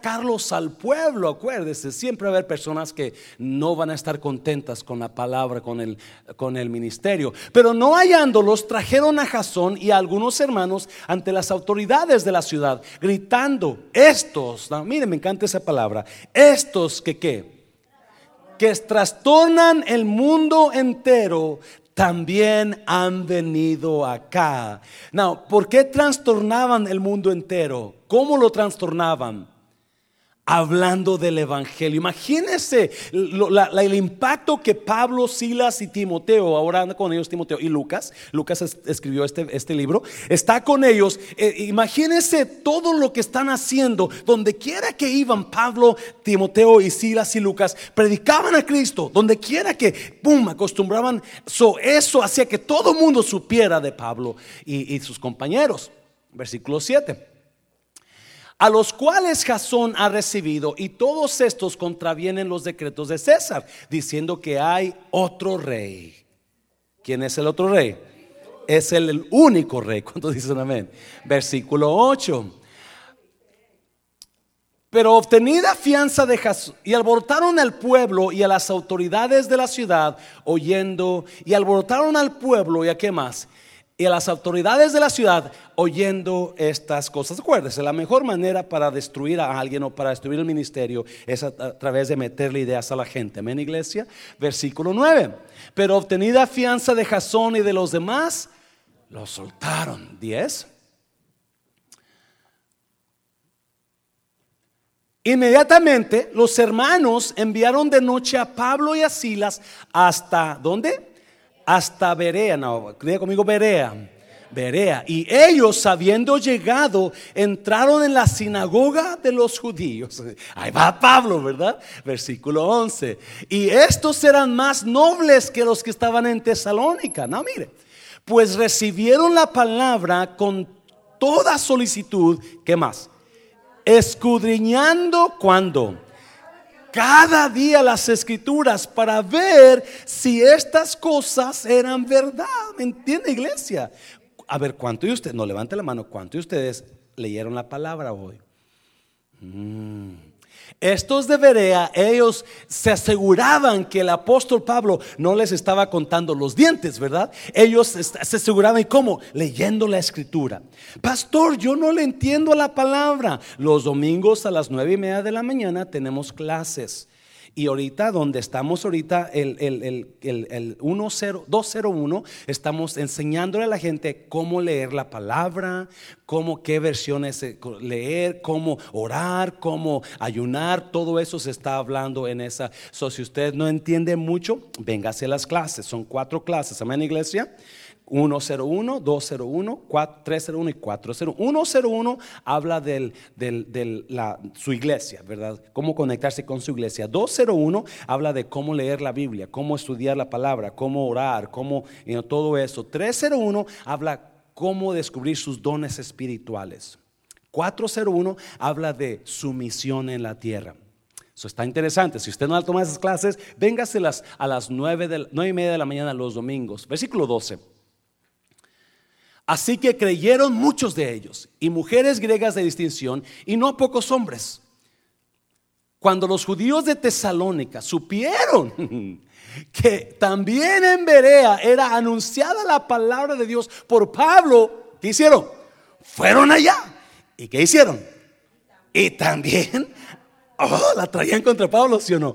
sacarlos al pueblo, acuérdese, siempre va a haber personas que no van a estar contentas con la palabra, con el, con el ministerio. Pero no hallándolos, trajeron a Jasón y a algunos hermanos ante las autoridades de la ciudad, gritando, estos, miren, me encanta esa palabra, estos que qué, que trastornan el mundo entero, también han venido acá. Now, ¿por qué trastornaban el mundo entero? ¿Cómo lo trastornaban? Hablando del Evangelio. Imagínense el impacto que Pablo, Silas y Timoteo, ahora anda con ellos Timoteo y Lucas, Lucas escribió este, este libro, está con ellos. Eh, imagínense todo lo que están haciendo, donde quiera que iban Pablo, Timoteo y Silas y Lucas, predicaban a Cristo, donde quiera que, pum, acostumbraban, eso hacía que todo el mundo supiera de Pablo y, y sus compañeros. Versículo 7 a los cuales Jasón ha recibido, y todos estos contravienen los decretos de César, diciendo que hay otro rey. ¿Quién es el otro rey? Es el, único rey. ¿Cuántos dicen amén? Versículo 8. Pero obtenida fianza de Jasón, y alborotaron al pueblo y a las autoridades de la ciudad, oyendo, y alborotaron al pueblo y a qué más, y a las autoridades de la ciudad oyendo estas cosas. Acuérdese, la mejor manera para destruir a alguien o para destruir el ministerio es a, través de meterle ideas a la gente. Amén, iglesia. Versículo 9. Pero obtenida fianza de Jasón y de los demás, lo soltaron. 10. Inmediatamente los hermanos enviaron de noche a Pablo y a Silas hasta ¿dónde? Hasta Berea, no, diga conmigo Berea. Berea. Y ellos, habiendo llegado, entraron en la sinagoga de los judíos. Ahí va Pablo, ¿verdad? Versículo 11. Y estos eran más nobles que los que estaban en Tesalónica. No, mire. Pues recibieron la palabra con toda solicitud. ¿Qué más? Escudriñando cuando cada día las escrituras para ver si estas cosas eran verdad. ¿Me entiende, iglesia? A ver, ¿cuánto de ustedes, no levante la mano, cuánto de ustedes leyeron la palabra hoy? Mm. Estos de Berea, ellos se aseguraban que el apóstol Pablo no les estaba contando los dientes, ¿verdad? Ellos se aseguraban, ¿y cómo? Leyendo la escritura. Pastor, yo no le entiendo la palabra. Los domingos a las nueve y media de la mañana tenemos clases. Y ahorita, donde estamos ahorita, el, el, el, el 201, estamos enseñándole a la gente cómo leer la palabra, cómo, qué versiones leer, cómo orar, cómo ayunar, todo eso se está hablando en esa. So, si usted no entiende mucho, véngase a las clases, son cuatro clases, amén, iglesia. 101, 201, 301 y 401. 101 habla de del, su iglesia, ¿verdad? Cómo conectarse con su iglesia. 201 habla de cómo leer la Biblia, cómo estudiar la palabra, cómo orar, cómo todo eso. 301 habla cómo descubrir sus dones espirituales. 401 habla de su misión en la tierra. Eso está interesante. Si usted no ha tomado esas clases, véngaselas a las 9, de, 9 y media de la mañana los domingos. Versículo 12. Así que creyeron muchos de ellos, y mujeres griegas de distinción, y no pocos hombres. Cuando los judíos de Tesalónica supieron que también en Berea era anunciada la palabra de Dios por Pablo, ¿qué hicieron? Fueron allá. ¿Y qué hicieron? Y también Oh, la traían contra Pablo, ¿sí o no?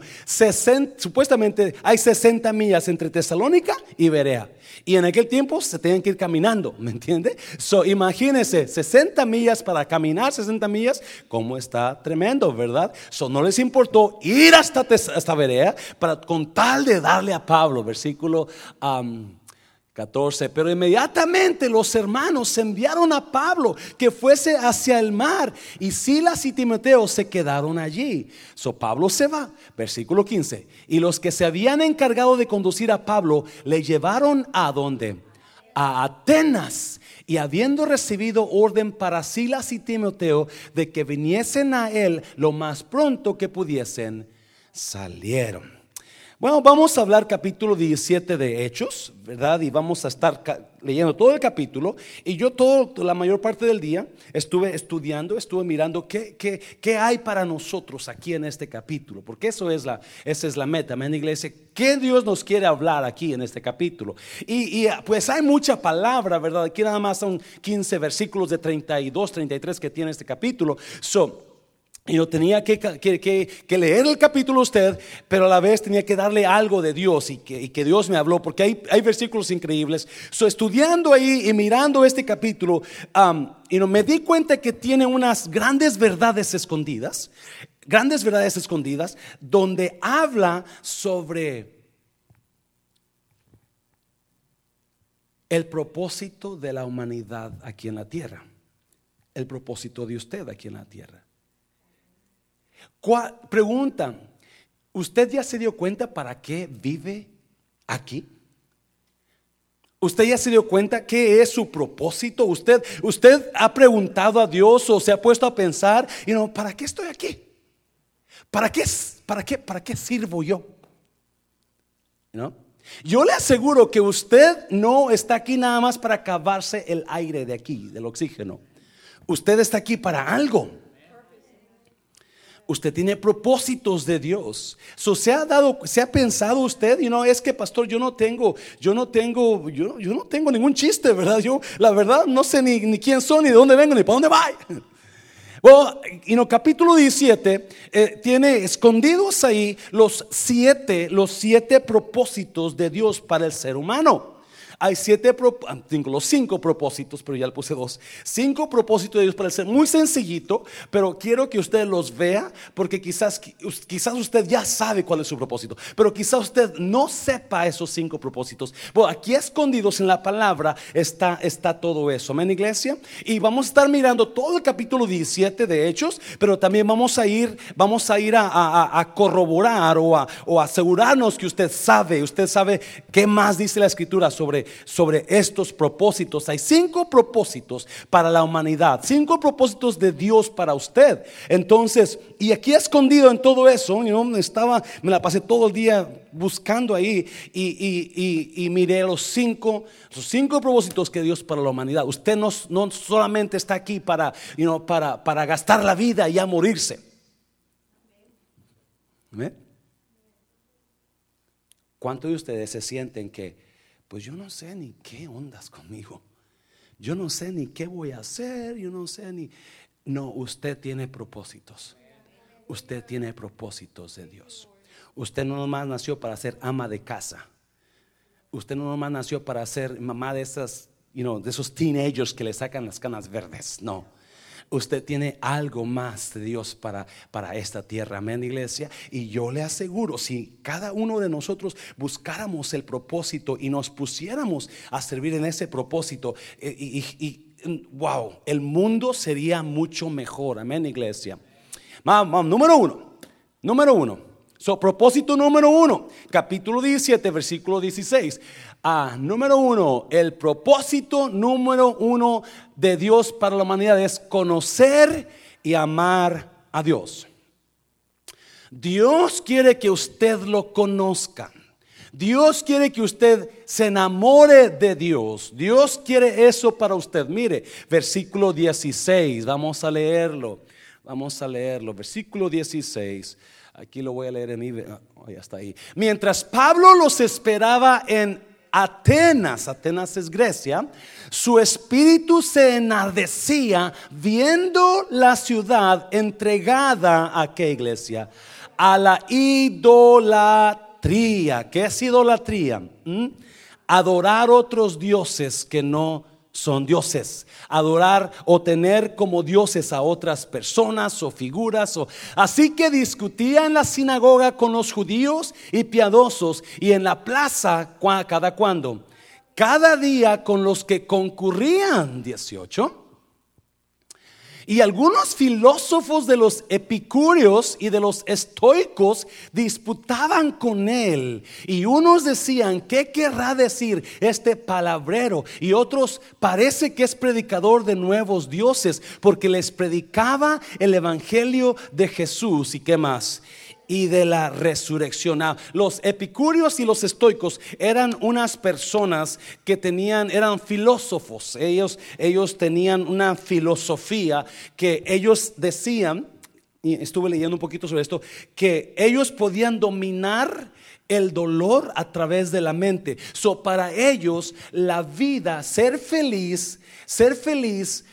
supuestamente hay 60 millas entre Tesalónica y Berea. Y en aquel tiempo se tenían que ir caminando, ¿me entiende? So, imagínense, 60 millas para caminar, 60 millas, como está tremendo, ¿verdad? So, no les importó ir hasta, hasta Berea para, con tal de darle a Pablo, versículo 14. Pero inmediatamente los hermanos enviaron a Pablo que fuese hacia el mar y Silas y Timoteo se quedaron allí. So Pablo se va, versículo 15. Y los que se habían encargado de conducir a Pablo le llevaron a donde? A Atenas. Y habiendo recibido orden para Silas y Timoteo de que viniesen a él lo más pronto que pudiesen, salieron. Bueno, vamos a hablar capítulo 17 de Hechos, ¿verdad? Y vamos a estar leyendo todo el capítulo. Y yo todo, la mayor parte del día estuve estudiando, estuve mirando qué, qué, qué hay para nosotros aquí en este capítulo. Porque eso es la, esa es la meta, amén, iglesia. ¿Qué Dios nos quiere hablar aquí en este capítulo? Y, pues hay mucha palabra, ¿verdad? Aquí nada más son 15 versículos de 32, 33 que tiene este capítulo. So, y yo tenía que, que, leer el capítulo usted, pero a la vez tenía que darle algo de Dios y que, Dios me habló, porque hay, hay versículos increíbles. So, estudiando ahí y mirando este capítulo, y no, me di cuenta que tiene unas grandes verdades escondidas, grandes verdades escondidas, donde habla sobre el propósito de la humanidad aquí en la tierra, el propósito de usted aquí en la tierra. Pregunta, ¿usted ya se dio cuenta para qué vive aquí? ¿Usted ya se dio cuenta qué es su propósito? ¿Usted, usted ha preguntado a Dios o se ha puesto a pensar, y no, ¿para qué estoy aquí? ¿Para qué, para qué, para qué sirvo yo? ¿No? Yo le aseguro que usted no está aquí nada más para acabarse el aire de aquí, del oxígeno. Usted está aquí para algo usted tiene propósitos de Dios. se ha dado, se ha pensado usted y no es que pastor, yo no tengo, yo no tengo, yo, yo no tengo ningún chiste, ¿verdad? Yo la verdad no sé ni, quién son, ni de dónde vengo, ni para dónde voy. Bueno, y en el capítulo 17 eh, tiene escondidos ahí los siete, los siete propósitos de Dios para el ser humano. Hay siete, ah, los cinco propósitos, pero ya le puse dos. Cinco propósitos de Dios para ser. Muy sencillito, pero quiero que usted los vea, porque quizás, quizás usted ya sabe cuál es su propósito, pero quizás usted no sepa esos cinco propósitos. Bueno, aquí escondidos en la palabra está, está todo eso. Amén, iglesia. Y vamos a estar mirando todo el capítulo 17 de Hechos, pero también vamos a ir, vamos a ir a, corroborar o a, asegurarnos que usted sabe, usted sabe qué más dice la escritura sobre sobre, estos propósitos. Hay cinco propósitos para la humanidad, cinco propósitos de Dios para usted. Entonces, y aquí escondido en todo eso, yo estaba, me la pasé todo el día buscando ahí y, miré los cinco, los cinco propósitos que Dios para la humanidad. Usted no, no solamente está aquí para, para, para gastar la vida y ya morirse. ¿Cuántos de ustedes se sienten que pues yo no sé ni qué ondas conmigo. Yo no sé ni qué voy a hacer, yo no sé ni... No, usted tiene propósitos. Usted tiene propósitos de Dios. Usted no nomás nació para ser ama de casa. Usted no nomás nació para ser mamá de esas, you know, de esos teenagers que le sacan las canas verdes. No usted tiene algo más de Dios para, para esta tierra. Amén, iglesia. Y yo le aseguro, si cada uno de nosotros buscáramos el propósito y nos pusiéramos a servir en ese propósito, eh, y, wow, el mundo sería mucho mejor. Amén, iglesia. número uno, número uno. So, propósito número uno, capítulo 17, versículo 16. Ah, número uno, el propósito número uno de Dios para la humanidad es conocer y amar a Dios. Dios quiere que usted lo conozca. Dios quiere que usted se enamore de Dios. Dios quiere eso para usted. Mire, versículo 16, vamos a leerlo. Vamos a leerlo. Versículo 16. Aquí lo voy a leer en mi. Oh, ya está ahí. Mientras Pablo los esperaba en Atenas, Atenas es Grecia, su espíritu se enardecía viendo la ciudad entregada a qué iglesia? A la idolatría. ¿Qué es idolatría? ¿Mm? Adorar otros dioses que no son dioses. Adorar o tener como dioses a otras personas o figuras. O... Así que discutía en la sinagoga con los judíos y piadosos y en la plaza cada cuando. Cada día con los que concurrían, 18 y algunos filósofos de los epicúreos y de los estoicos disputaban con él. Y unos decían, ¿qué querrá decir este palabrero? Y otros, parece que es predicador de nuevos dioses, porque les predicaba el Evangelio de Jesús. ¿Y qué más? Y de la resurrección. Ah, los epicúreos y los estoicos eran unas personas que tenían, eran filósofos. Ellos, ellos tenían una filosofía que ellos decían, y estuve leyendo un poquito sobre esto, que ellos podían dominar el dolor a través de la mente. So, para ellos, la vida, ser feliz, ser feliz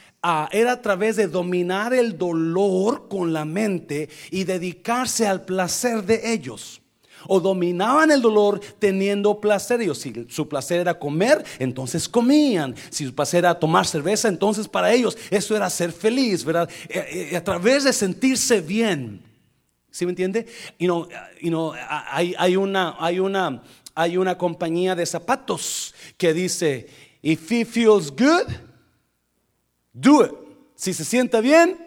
era a través de dominar el dolor con la mente y dedicarse al placer de ellos. O dominaban el dolor teniendo placer. Ellos, si su placer era comer, entonces comían. Si su placer era tomar cerveza, entonces para ellos eso era ser feliz, ¿verdad? Eh, eh, a través de sentirse bien. ¿Sí me entiende? You know, hay, hay, una, hay, una, hay una compañía de zapatos que dice, if it feels good, do it. Si se siente bien,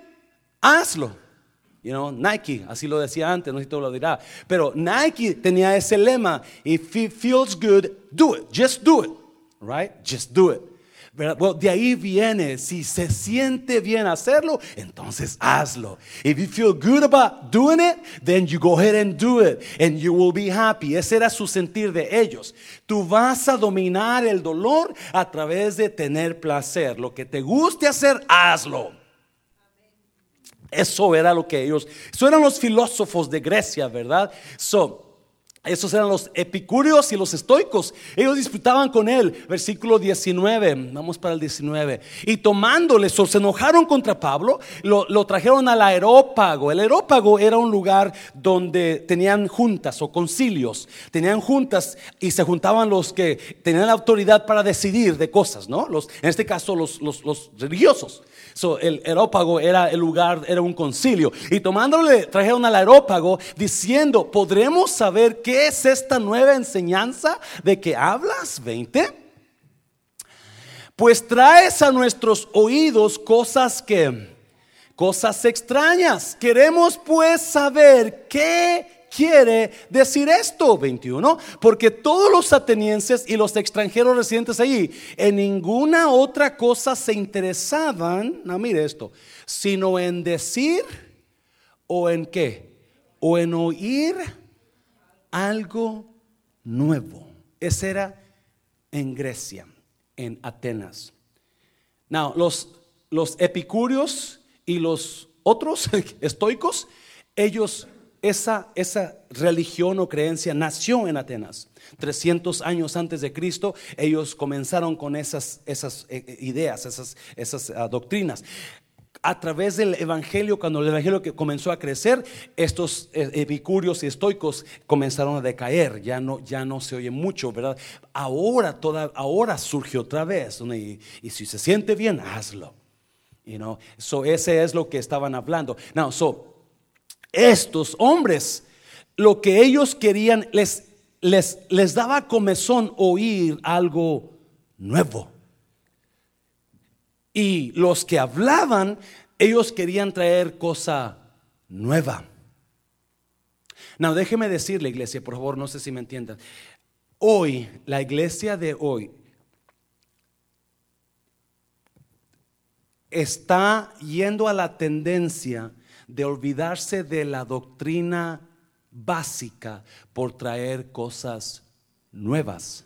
hazlo. You know, Nike, así lo decía antes, no sé si tú lo dirá. Pero Nike tenía ese lema: If it feels good, do it. Just do it. Right? Just do it. Well, de ahí viene, si se siente bien hacerlo, entonces hazlo. If you feel good about doing it, then you go ahead and do it, and you will be happy. Ese era su sentir de ellos. Tú vas a dominar el dolor a través de tener placer. Lo que te guste hacer, hazlo. Eso era lo que ellos, eso eran los filósofos de Grecia, ¿verdad? So, esos eran los epicúreos y los estoicos. Ellos disputaban con él. Versículo 19. Vamos para el 19. Y tomándole, se enojaron contra Pablo, lo, lo, trajeron al aerópago. El aerópago era un lugar donde tenían juntas o concilios. Tenían juntas y se juntaban los que tenían la autoridad para decidir de cosas, ¿no? Los, en este caso, los, los, los religiosos. So, el aerópago era el lugar, era un concilio. Y tomándole, trajeron al aerópago diciendo, ¿podremos saber qué es esta nueva enseñanza de que hablas? 20. Pues traes a nuestros oídos cosas que, cosas extrañas. Queremos pues saber qué quiere decir esto? 21. Porque todos los atenienses y los extranjeros residentes allí en ninguna otra cosa se interesaban, no mire esto, sino en decir o en qué, o en oír algo nuevo. Ese era en Grecia, en Atenas. Now, los, los epicúreos y los otros estoicos, ellos esa, esa religión o creencia nació en Atenas. 300 años antes de Cristo, ellos comenzaron con esas, esas eh, eh, ideas, esas, esas ah, doctrinas. A través del Evangelio, cuando el Evangelio comenzó a crecer, estos eh, epicúreos y estoicos comenzaron a decaer, ya no, ya no se oye mucho, ¿verdad? Ahora, toda, ahora surge otra vez, y, y, si se siente bien, hazlo. You know? so ese es lo que estaban hablando. Now, so, estos hombres, lo que ellos querían, les, les, les daba comezón oír algo nuevo. Y los que hablaban, ellos querían traer cosa nueva. No, déjeme decirle, iglesia, por favor, no sé si me entiendan. Hoy, la iglesia de hoy está yendo a la tendencia de olvidarse de la doctrina básica por traer cosas nuevas.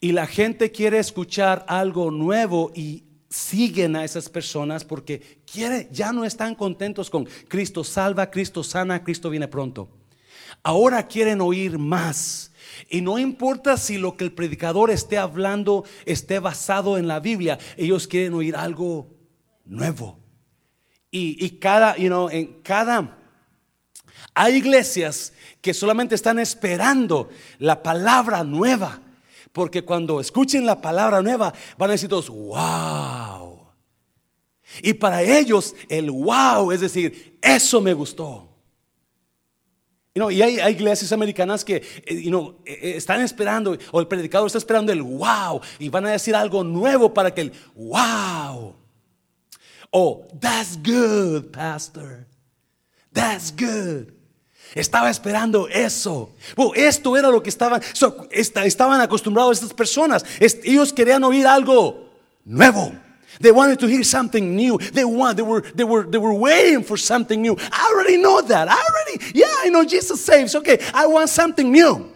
Y la gente quiere escuchar algo nuevo y siguen a esas personas porque quiere, ya no están contentos con Cristo salva, Cristo sana, Cristo viene pronto. Ahora quieren oír más. Y no importa si lo que el predicador esté hablando esté basado en la Biblia, ellos quieren oír algo nuevo. Y, cada, you know, en cada, hay iglesias que solamente están esperando la palabra nueva. Porque cuando escuchen la palabra nueva, van a decir todos, wow. Y para ellos, el wow es decir, eso me gustó. y hay, iglesias americanas que eh, you eh, eh, están esperando, o el predicador está esperando el wow, y van a decir algo nuevo para que el wow. Oh, that's good, pastor. That's good. Estaba esperando eso. Oh, esto era lo que estaban, estaban acostumbrados estas personas. Est, ellos querían oír algo nuevo. They wanted to hear something new. They want, they were, they were, they were waiting for something new. I already know that. I already. Yeah, I know Jesus saves. Okay, I want something new.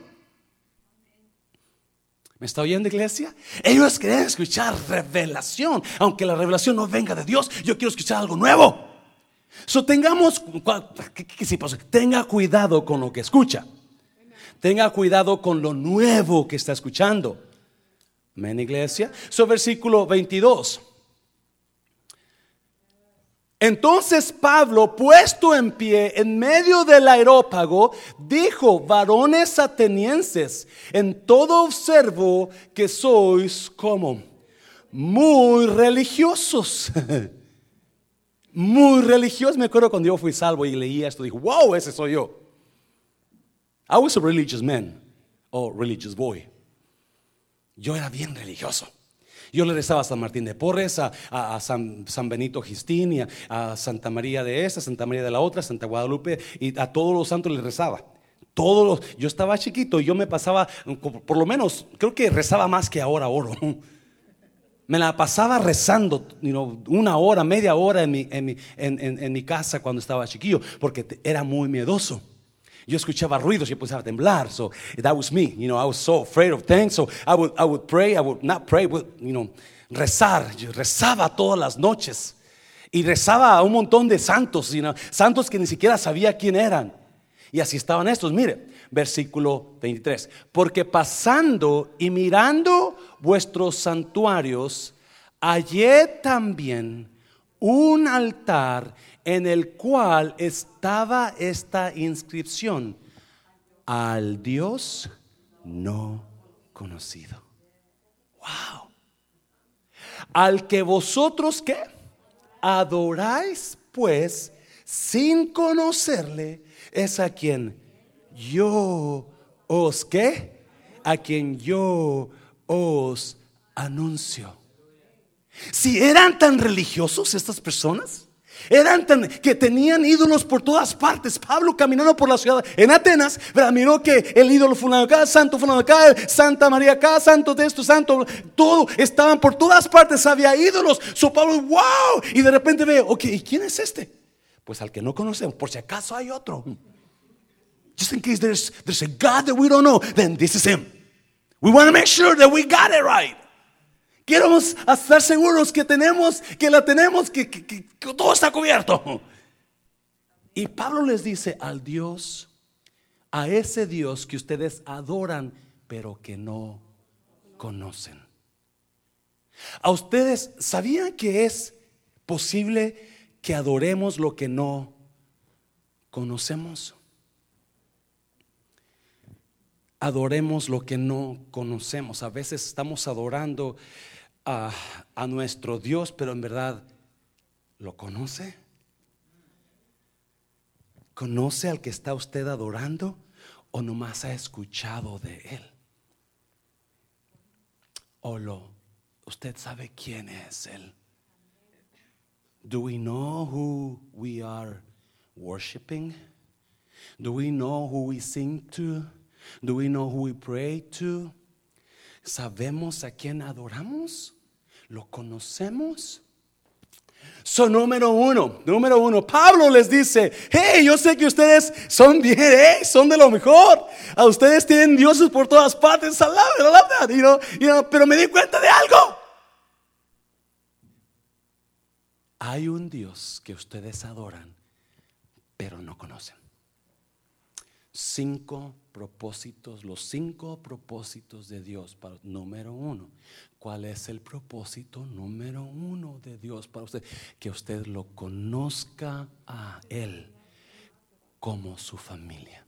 ¿Me está oyendo, iglesia? Ellos quieren escuchar revelación, aunque la revelación no venga de Dios. Yo quiero escuchar algo nuevo. So tengamos, tenga cuidado con lo que escucha. Tenga cuidado con lo nuevo que está escuchando. Amén, iglesia. So versículo 22. Entonces Pablo, puesto en pie en medio del aerópago, dijo, varones atenienses, en todo observo que sois como muy religiosos. muy religiosos. Me acuerdo cuando yo fui salvo y leía esto, dije, wow, ese soy yo. I was a religious man, or religious boy. Yo era bien religioso. Yo le rezaba a San Martín de Porres, a, San, Benito Gistín, a, Santa María de esta, Santa María de la otra, Santa Guadalupe, y a todos los santos le rezaba. Todos los, yo estaba chiquito y yo me pasaba, por lo menos, creo que rezaba más que ahora oro. Me la pasaba rezando una hora, media hora en mi, en mi casa cuando estaba chiquillo, porque era muy miedoso. Yo escuchaba ruidos y empezaba a temblar. So that was me. You know, I was so afraid of things. So I would, I would pray, I would not pray, but, you know, rezar. Yo rezaba todas las noches. Y rezaba a un montón de santos, you know, santos que ni siquiera sabía quién eran. Y así estaban estos. Mire, versículo 23. Porque pasando y mirando vuestros santuarios, hallé también un altar en el cual estaba esta inscripción, al Dios no conocido. Wow. Al que vosotros qué? Adoráis pues sin conocerle, es a quien yo os qué? A quien yo os anuncio. Si eran tan religiosos estas personas, eran tan, que tenían ídolos por todas partes. Pablo caminando por la ciudad en Atenas, miró que el ídolo fulano acá, santo fulano acá, Santa María acá, santo de esto, santo, todo, estaban por todas partes, había ídolos. So Pablo, wow, y de repente ve, ok, ¿y quién es este? Pues al que no conocemos, por si acaso hay otro. Just in case there's, there's a God that we don't know, then this is him. We want to make sure that we got it right. Queremos estar seguros que tenemos, que la tenemos, que, todo está cubierto. Y Pablo les dice al Dios, a ese Dios que ustedes adoran, pero que no conocen. A ustedes, ¿sabían que es posible que adoremos lo que no conocemos? Adoremos lo que no conocemos. A veces estamos adorando a, nuestro Dios, pero en verdad, ¿lo conoce? ¿Conoce al que está usted adorando o nomás ha escuchado de él? ¿O lo, usted sabe quién es él? Do we know who we are worshiping? Do we know who we sing to? Do we know who we pray to? ¿Sabemos a quién adoramos? ¿Lo conocemos? Son número uno, número uno. Pablo les dice, hey, yo sé que ustedes son bien, hey, son de lo mejor. A ustedes tienen dioses por todas partes, pero me di cuenta de algo. Hay un Dios que ustedes adoran, pero no conocen. Cinco propósitos, los cinco propósitos de Dios para número uno. ¿Cuál es el propósito número uno de Dios para usted? Que usted lo conozca a Él como su familia.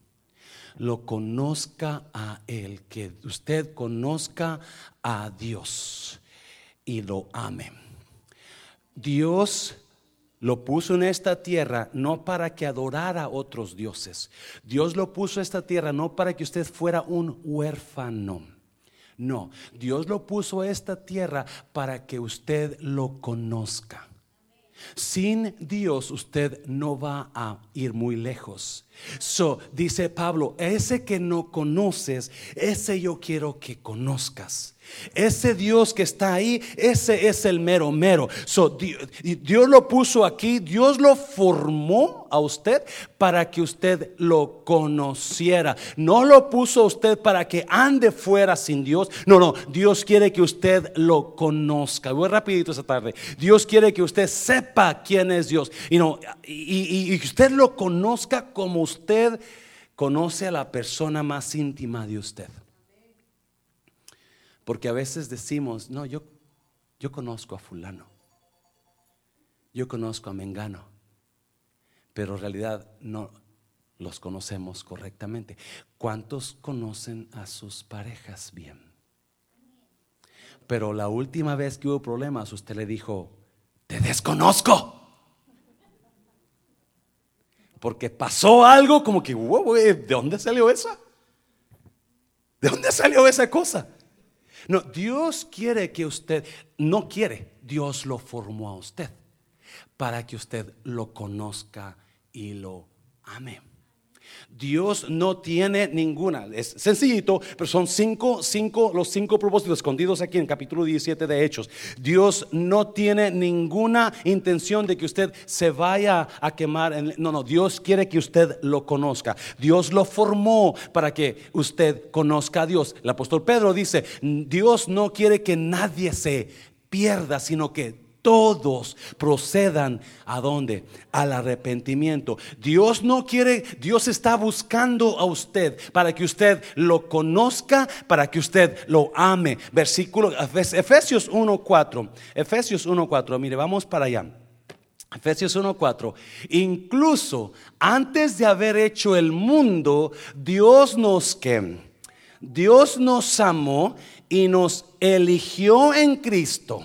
Lo conozca a Él, que usted conozca a Dios y lo ame. Dios lo puso en esta tierra no para que adorara a otros dioses. Dios lo puso en esta tierra no para que usted fuera un huérfano. No, Dios lo puso en esta tierra para que usted lo conozca. Sin Dios usted no va a ir muy lejos. So, dice Pablo, ese que no conoces, ese yo quiero que conozcas. Ese Dios que está ahí, ese es el mero mero. Dios, lo puso aquí, Dios lo formó a usted para que usted lo conociera. No lo puso a usted para que ande fuera sin Dios. No, no, Dios quiere que usted lo conozca. Voy rapidito esta tarde. Dios quiere que usted sepa quién es Dios. Y, y, y usted lo conozca como usted conoce a la persona más íntima de usted. Porque a veces decimos, no, yo, yo conozco a fulano, yo conozco a Mengano, pero en realidad no los conocemos correctamente. ¿Cuántos conocen a sus parejas bien? Pero la última vez que hubo problemas, usted le dijo, te desconozco. Porque pasó algo como que, ¿de dónde salió esa? ¿De dónde salió esa cosa? No, Dios quiere que usted, no quiere, Dios lo formó a usted para que usted lo conozca y lo ame. Dios no tiene ninguna, es sencillito, pero son cinco, cinco, los cinco propósitos escondidos aquí en capítulo 17 de Hechos. Dios no tiene ninguna intención de que usted se vaya a quemar. no, no, Dios quiere que usted lo conozca. Dios lo formó para que usted conozca a Dios. El apóstol Pedro dice, Dios no quiere que nadie se pierda, sino que todos procedan a dónde? Al arrepentimiento. Dios no quiere, Dios está buscando a usted para que usted lo conozca, para que usted lo ame. Versículo Efesios 1:4. Efesios 1:4. Mire, vamos para allá. Efesios 1:4. Incluso antes de haber hecho el mundo, Dios nos que Dios nos amó y nos eligió en Cristo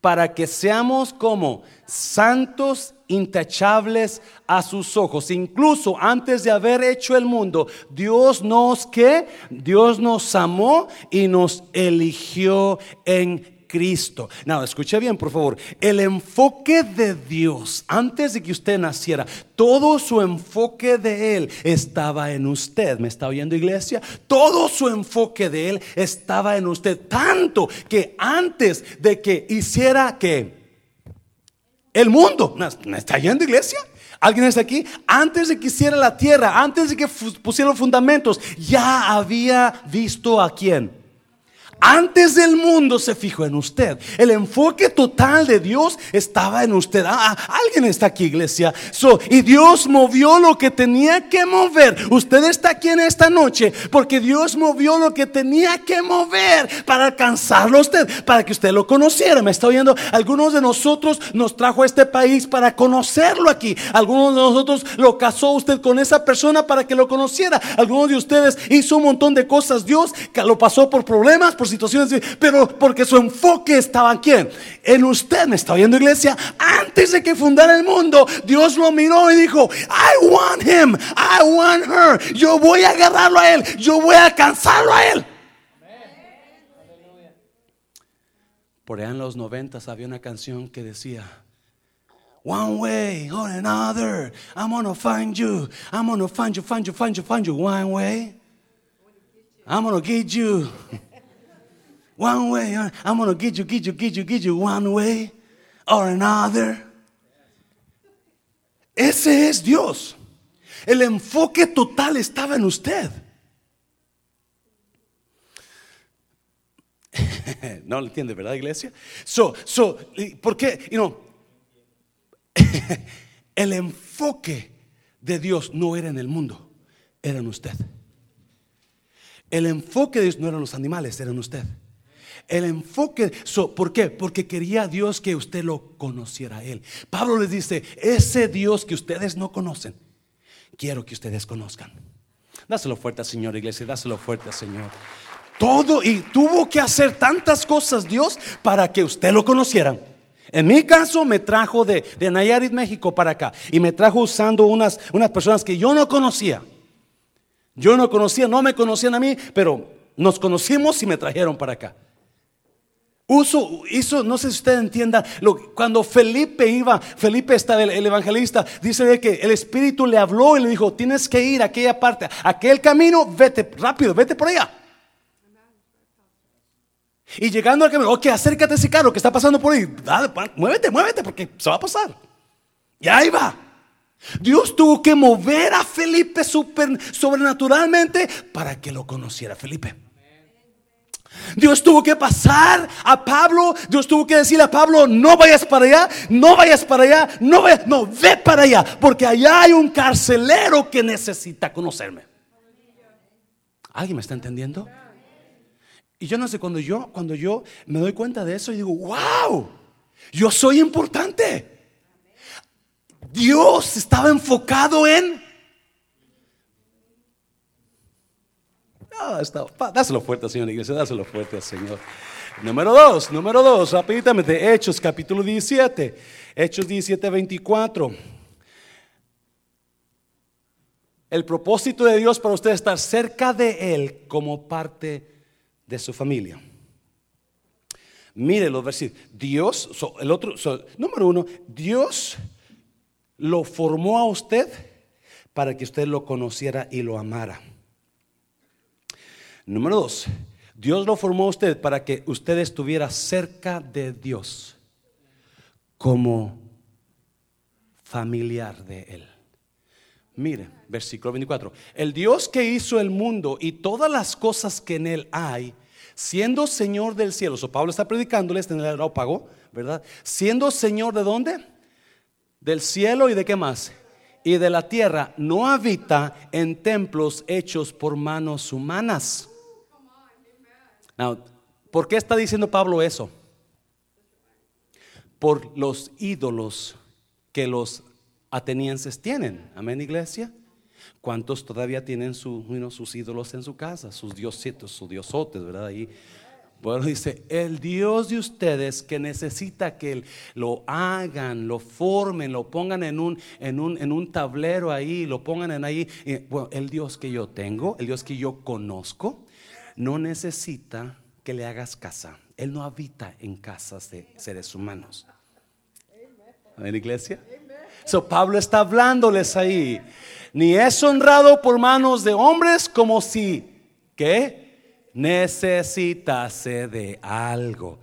para que seamos como santos intachables a sus ojos. Incluso antes de haber hecho el mundo, Dios nos que Dios nos amó y nos eligió en Cristo. Nada, escuche bien, por favor. El enfoque de Dios, antes de que usted naciera, todo su enfoque de Él estaba en usted. ¿Me está oyendo, iglesia? Todo su enfoque de Él estaba en usted. Tanto que antes de que hiciera que el mundo, ¿me está oyendo, iglesia? ¿Alguien está aquí? Antes de que hiciera la tierra, antes de que pusieran fundamentos, ya había visto a quién antes del mundo se fijó en usted. El enfoque total de Dios estaba en usted. Ah, alguien está aquí, iglesia. y Dios movió lo que tenía que mover. Usted está aquí en esta noche porque Dios movió lo que tenía que mover para alcanzarlo a usted, para que usted lo conociera. Me está oyendo. Algunos de nosotros nos trajo a este país para conocerlo aquí. Algunos de nosotros lo casó usted con esa persona para que lo conociera. Algunos de ustedes hizo un montón de cosas. Dios lo pasó por problemas, por situaciones, pero porque su enfoque estaba quién? En usted, me está oyendo iglesia. Antes de que fundara el mundo, Dios lo miró y dijo, I want him, I want her. Yo voy a agarrarlo a él, yo voy a alcanzarlo a él. Por allá en los noventas había una canción que decía, One way or another, I'm gonna find you, I'm gonna find you, find you, find you, find you, one way. I'm gonna get you. One way, I'm to get you, get you, get you, get you one way or another. Ese es Dios. El enfoque total estaba en usted. no lo entiende, ¿verdad, iglesia? So, so, ¿por qué? You know, el enfoque de Dios no era en el mundo, era en usted. El enfoque de Dios no eran los animales, era en usted. El enfoque, ¿por qué? Porque quería Dios que usted lo conociera a Él. Pablo les dice, ese Dios que ustedes no conocen, quiero que ustedes conozcan. Dáselo fuerte, Señor, iglesia, dáselo fuerte, Señor. Todo y tuvo que hacer tantas cosas Dios para que usted lo conociera. En mi caso me trajo de, de Nayarit, México para acá y me trajo usando unas, unas personas que yo no conocía. Yo no conocía, no me conocían a mí, pero nos conocimos y me trajeron para acá. Uso, hizo, no sé si usted entienda, cuando Felipe iba, Felipe estaba el, evangelista, dice que el Espíritu le habló y le dijo, tienes que ir a aquella parte, aquel camino, vete rápido, vete por allá. Y llegando al camino, ok, acércate a ese carro que está pasando por ahí. Dale, muévete, muévete, porque se va a pasar. Y ahí va. Dios tuvo que mover a Felipe sobrenaturalmente para que lo conociera Felipe. Dios tuvo que pasar a Pablo, Dios tuvo que decirle a Pablo, no vayas para allá, no vayas para allá, no vayas, no, ve para allá, porque allá hay un carcelero que necesita conocerme. ¿Alguien me está entendiendo? Y yo no sé, cuando yo, cuando yo me doy cuenta de eso y digo, wow, yo soy importante. Dios estaba enfocado en Ah, dáselo fuerte, Señor Iglesia, dáselo fuerte al Señor. Número dos, número dos, rápidamente, Hechos capítulo 17, Hechos 17, 24. El propósito de Dios para usted es estar cerca de Él como parte de su familia. Mire los versículos. Dios, el otro, número uno, Dios lo formó a usted para que usted lo conociera y lo amara. Número dos, Dios lo formó a usted para que usted estuviera cerca de Dios como familiar de Él. Mire, versículo 24. El Dios que hizo el mundo y todas las cosas que en Él hay, siendo Señor del cielo. So Pablo está predicándoles en el aerópago, ¿verdad? Siendo Señor de dónde? Del cielo y de qué más? Y de la tierra. No habita en templos hechos por manos humanas ¿Por qué está diciendo Pablo eso? Por los ídolos que los atenienses tienen. Amén, iglesia. ¿Cuántos todavía tienen sus ídolos en su casa? Sus diositos, sus diosotes, ¿verdad? Ahí. Bueno, dice, el Dios de ustedes que necesita que lo hagan, lo formen, lo pongan en un, en un, en un tablero ahí, lo pongan en ahí. Bueno, el Dios que yo tengo, el Dios que yo conozco, no necesita que le hagas casa. Él no habita en casas de seres humanos. ¿En iglesia? So Pablo está hablándoles ahí. Ni es honrado por manos de hombres como si, ¿qué? Necesitase de algo.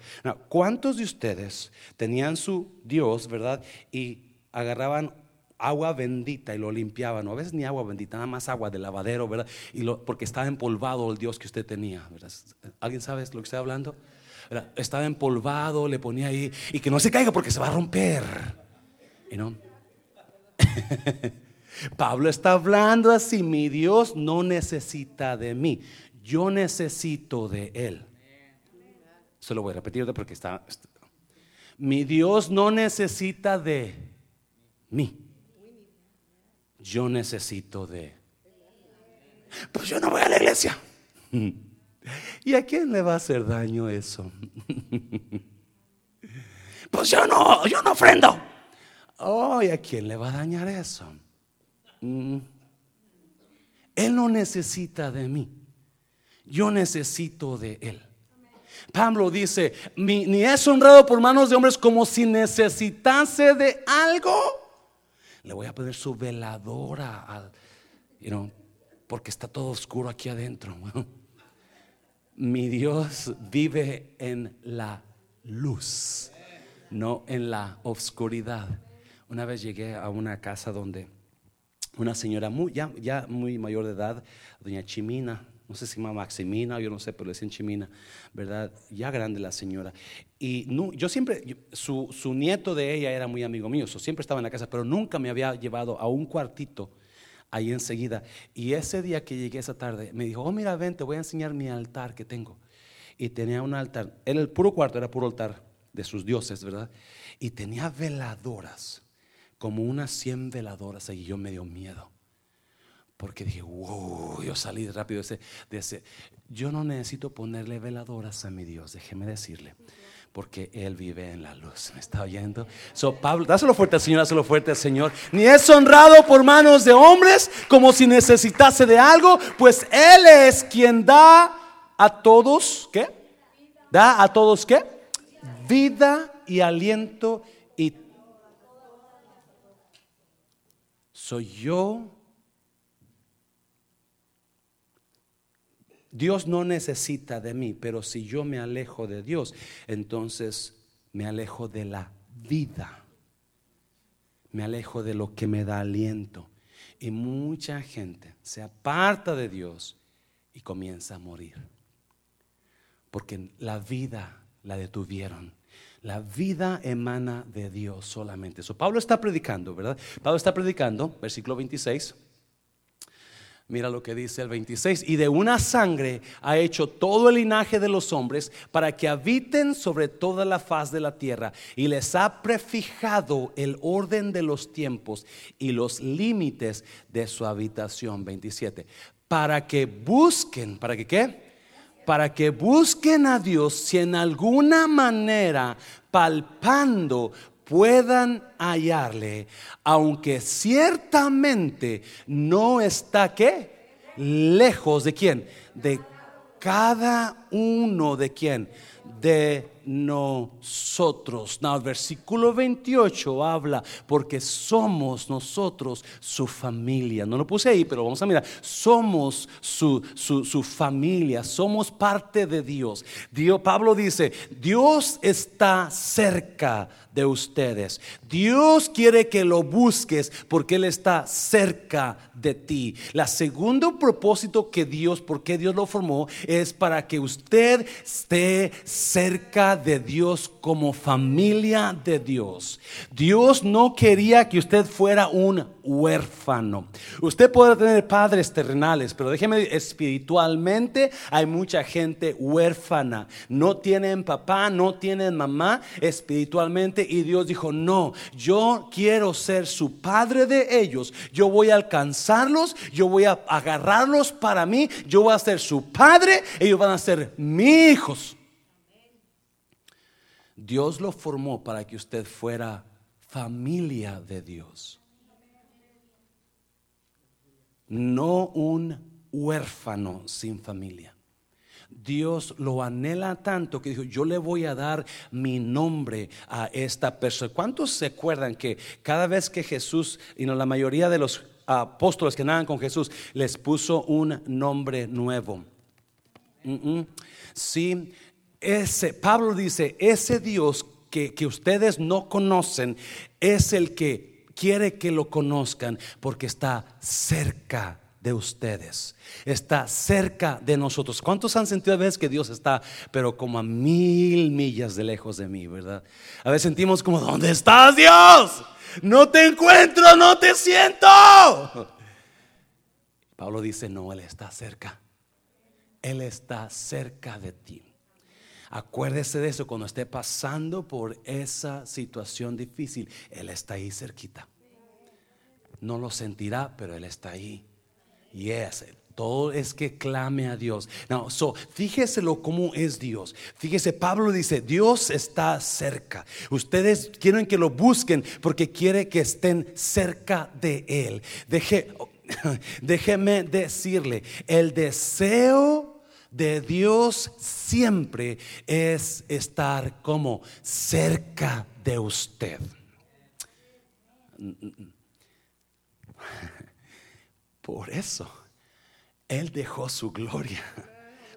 ¿Cuántos de ustedes tenían su Dios, verdad? Y agarraban agua bendita y lo limpiaban, a veces ni agua bendita, nada más agua de lavadero, ¿verdad? Y lo, porque estaba empolvado el Dios que usted tenía, ¿verdad? ¿Alguien sabe lo que estoy hablando? Estaba empolvado, le ponía ahí, y que no se caiga porque se va a romper. ¿Y no? Pablo está hablando así, mi Dios no necesita de mí, yo necesito de Él. Se lo voy a repetir porque está... Mi Dios no necesita de mí yo necesito de... Pues yo no voy a la iglesia. ¿Y a quién le va a hacer daño eso? Pues yo no, yo no ofrendo. Oh, ¿y a quién le va a dañar eso? Mm. Él no necesita de mí. Yo necesito de Él. Pablo dice, ni es honrado por manos de hombres como si necesitase de algo le voy a poner su veladora, al, porque está todo oscuro aquí adentro. mi Dios vive en la luz, no en la oscuridad. Una vez llegué a una casa donde una señora muy, ya muy mayor de edad, doña Chimina, no sé si se llama Maximina, yo no sé, pero le decían Chimina, ¿verdad? Ya grande la señora. Y no, yo siempre, su, su, nieto de ella era muy amigo mío, siempre estaba en la casa, pero nunca me había llevado a un cuartito ahí enseguida. Y ese día que llegué esa tarde, me dijo, oh, mira, ven, te voy a enseñar mi altar que tengo. Y tenía un altar, era el puro cuarto, era puro altar de sus dioses, ¿verdad? Y tenía veladoras, como unas 100 veladoras, y yo me dio miedo. Porque dije, wow, yo salí rápido de ese, de ese. Yo no necesito ponerle veladoras a mi Dios, déjeme decirle. Porque Él vive en la luz. ¿Me está oyendo? So, Pablo, dáselo fuerte al Señor, dáselo fuerte al Señor. Ni es honrado por manos de hombres como si necesitase de algo, pues Él es quien da a todos, ¿qué? Da a todos, ¿qué? Vida y aliento y soy yo Dios no necesita de mí, pero si yo me alejo de Dios, entonces me alejo de la vida. Me alejo de lo que me da aliento. Y mucha gente se aparta de Dios y comienza a morir. Porque la vida la detuvieron. La vida emana de Dios solamente. Eso Pablo está predicando, ¿verdad? Pablo está predicando, versículo 26. Mira lo que dice el 26. Y de una sangre ha hecho todo el linaje de los hombres para que habiten sobre toda la faz de la tierra. Y les ha prefijado el orden de los tiempos y los límites de su habitación. 27. Para que busquen, ¿para que qué? Para que busquen a Dios si en alguna manera palpando puedan hallarle, aunque ciertamente no está que lejos de quién, de cada uno de quién, de nosotros. No, el versículo 28 habla porque somos nosotros su familia. No lo puse ahí, pero vamos a mirar. Somos su, su, familia, somos parte de Dios. Dios. Pablo dice, Dios está cerca de ustedes. Dios quiere que lo busques porque Él está cerca de ti. La segundo propósito que Dios, porque Dios lo formó, es para que usted esté cerca de Dios como familia de Dios. Dios no quería que usted fuera un huérfano. Usted puede tener padres terrenales, pero déjeme espiritualmente hay mucha gente huérfana. No tienen papá, no tienen mamá espiritualmente y Dios dijo, "No, yo quiero ser su padre de ellos. Yo voy a alcanzarlos, yo voy a agarrarlos para mí, yo voy a ser su padre, ellos van a ser mis hijos." Dios lo formó para que usted fuera familia de Dios. No un huérfano sin familia. Dios lo anhela tanto que dijo, yo le voy a dar mi nombre a esta persona. ¿Cuántos se acuerdan que cada vez que Jesús, y no la mayoría de los apóstoles que andaban con Jesús, les puso un nombre nuevo? Sí, ese, Pablo dice, ese Dios que, que ustedes no conocen es el que quiere que lo conozcan porque está cerca de ustedes. Está cerca de nosotros. ¿Cuántos han sentido a veces que Dios está, pero como a mil millas de lejos de mí, verdad? A veces sentimos como, ¿dónde estás Dios? No te encuentro, no te siento. Pablo dice, no, Él está cerca. Él está cerca de ti. Acuérdese de eso cuando esté pasando por esa situación difícil. Él está ahí cerquita. No lo sentirá, pero Él está ahí. Y es, todo es que clame a Dios. No, so, fíjeselo cómo es Dios. Fíjese, Pablo dice, Dios está cerca. Ustedes quieren que lo busquen porque quiere que estén cerca de Él. Deje, déjeme decirle, el deseo de Dios siempre es estar como cerca de usted. Por eso, Él dejó su gloria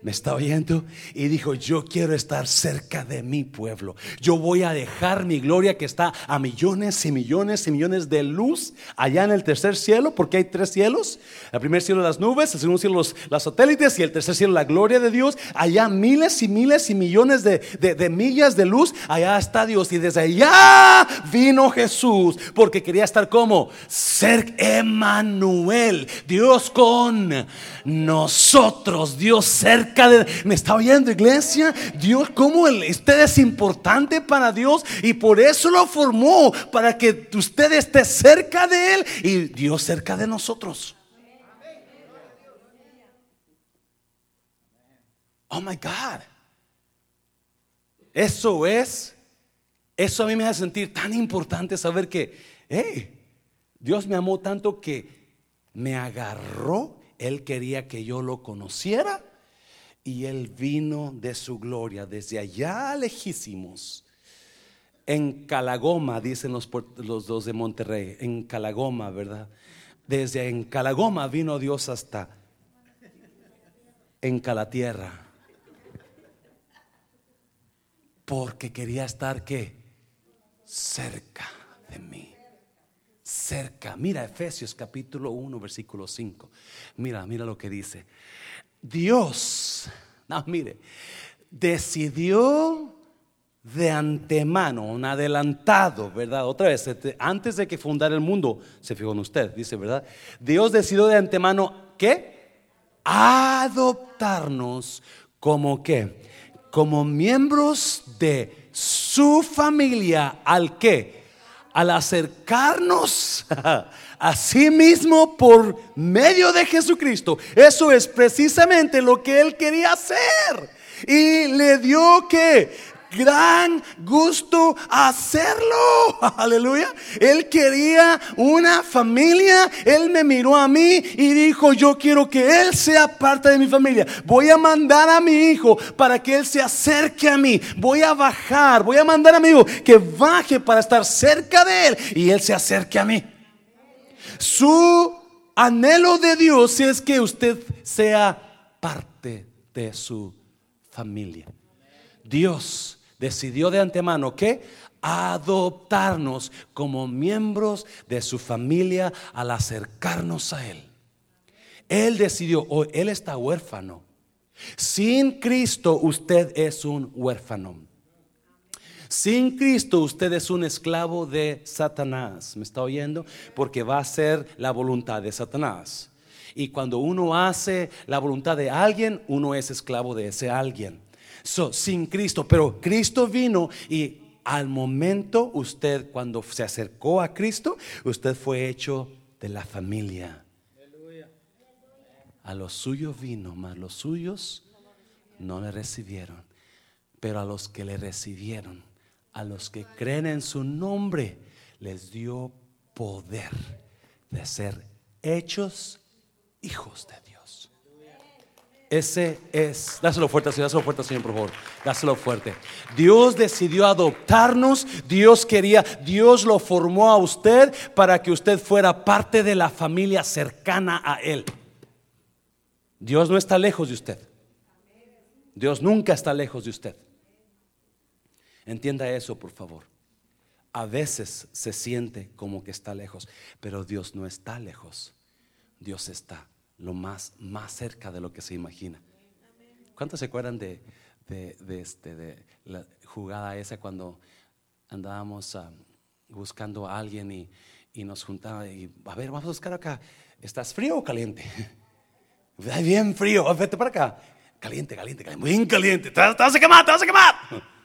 me está oyendo y dijo, yo quiero estar cerca de mi pueblo. Yo voy a dejar mi gloria que está a millones y millones y millones de luz allá en el tercer cielo, porque hay tres cielos. El primer cielo las nubes, el segundo cielo los, satélites y el tercer cielo la gloria de Dios. Allá miles y miles y millones de, de millas de luz, allá está Dios. Y desde allá vino Jesús, porque quería estar como cerca, Emanuel, Dios con nosotros, Dios cerca ¿Me está oyendo, iglesia? Dios, ¿cómo usted es importante para Dios? Y por eso lo formó, para que usted esté cerca de Él y Dios cerca de nosotros. Oh my God. Eso es, eso a mí me hace sentir tan importante saber que, Dios me amó tanto que me agarró. Él quería que yo lo conociera y Él vino de su gloria desde allá lejísimos. En Calagoma, dicen los, los dos de Monterrey, en Calagoma, ¿verdad? Desde en Calagoma vino Dios hasta en Calatierra. Porque quería estar qué? Cerca de mí. Cerca. Mira Efesios capítulo 1, versículo 5. Mira, mira lo que dice. Dios, no, mire, decidió de antemano, un adelantado, ¿verdad? Otra vez, este, antes de que fundara el mundo, se fijó en usted, dice, ¿verdad? Dios decidió de antemano, ¿qué? Adoptarnos como qué? Como miembros de su familia, ¿al qué? Al acercarnos a sí mismo por medio de Jesucristo. Eso es precisamente lo que él quería hacer. Y le dio que gran gusto hacerlo. Aleluya. Él quería una familia. Él me miró a mí y dijo, yo quiero que Él sea parte de mi familia. Voy a mandar a mi hijo para que Él se acerque a mí. Voy a bajar. Voy a mandar a mi hijo que baje para estar cerca de Él y Él se acerque a mí. Su anhelo de Dios es que usted sea parte de su familia. Dios decidió de antemano que adoptarnos como miembros de su familia al acercarnos a Él. Él decidió, oh, Él está huérfano. Sin Cristo usted es un huérfano. Sin Cristo usted es un esclavo de Satanás. ¿Me está oyendo? Porque va a ser la voluntad de Satanás. Y cuando uno hace la voluntad de alguien, uno es esclavo de ese alguien sin Cristo, pero Cristo vino y al momento usted, cuando se acercó a Cristo, usted fue hecho de la familia. A los suyos vino, mas los suyos no le recibieron. Pero a los que le recibieron, a los que creen en su nombre, les dio poder de ser hechos hijos de Dios. Ese es, dáselo fuerte, Señor, dáselo fuerte, Señor, por favor. Dáselo fuerte. Dios decidió adoptarnos, Dios quería, Dios lo formó a usted para que usted fuera parte de la familia cercana a Él. Dios no está lejos de usted. Dios nunca está lejos de usted. Entienda eso, por favor. A veces se siente como que está lejos, pero Dios no está lejos. Dios está lo más, más cerca de lo que se imagina. ¿Cuántos se acuerdan de, de, este, de la jugada esa cuando andábamos ah, buscando a alguien y, y nos juntaba y a ver, vamos a buscar acá, ¿estás frío o caliente? Bien frío, vete para acá. Caliente, caliente, caliente, bien caliente. Te, vas a quemar, te vas a quemar.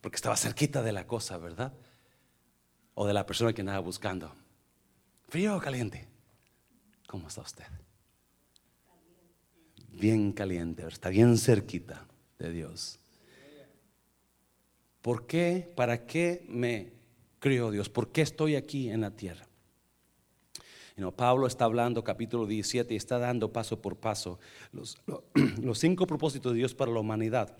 Porque estaba cerquita de la cosa, ¿verdad? O de la persona que andaba buscando. ¿Frío o caliente? ¿Cómo está usted? bien caliente, está bien cerquita de Dios. ¿Por qué? ¿Para qué me crió Dios? ¿Por qué estoy aquí en la tierra? Pablo está hablando capítulo 17 y está dando paso por paso los, los cinco propósitos de Dios para la humanidad,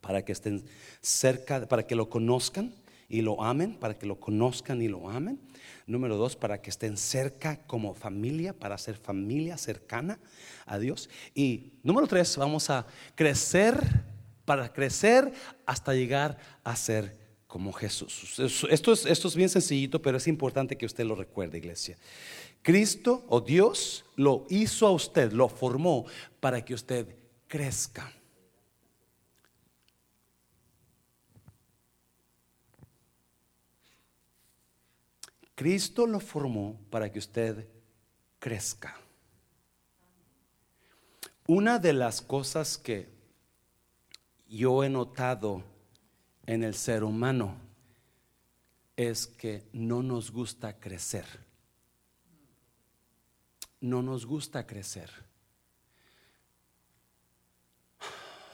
para que estén cerca, para que lo conozcan y lo amen, para que lo conozcan y lo amen. Número dos, para que estén cerca como familia, para ser familia cercana a Dios. Y número tres, vamos a crecer, para crecer hasta llegar a ser como Jesús. Esto es, esto es bien sencillito, pero es importante que usted lo recuerde, iglesia. Cristo o Dios lo hizo a usted, lo formó para que usted crezca. Cristo lo formó para que usted crezca. Una de las cosas que yo he notado en el ser humano es que no nos gusta crecer. No nos gusta crecer.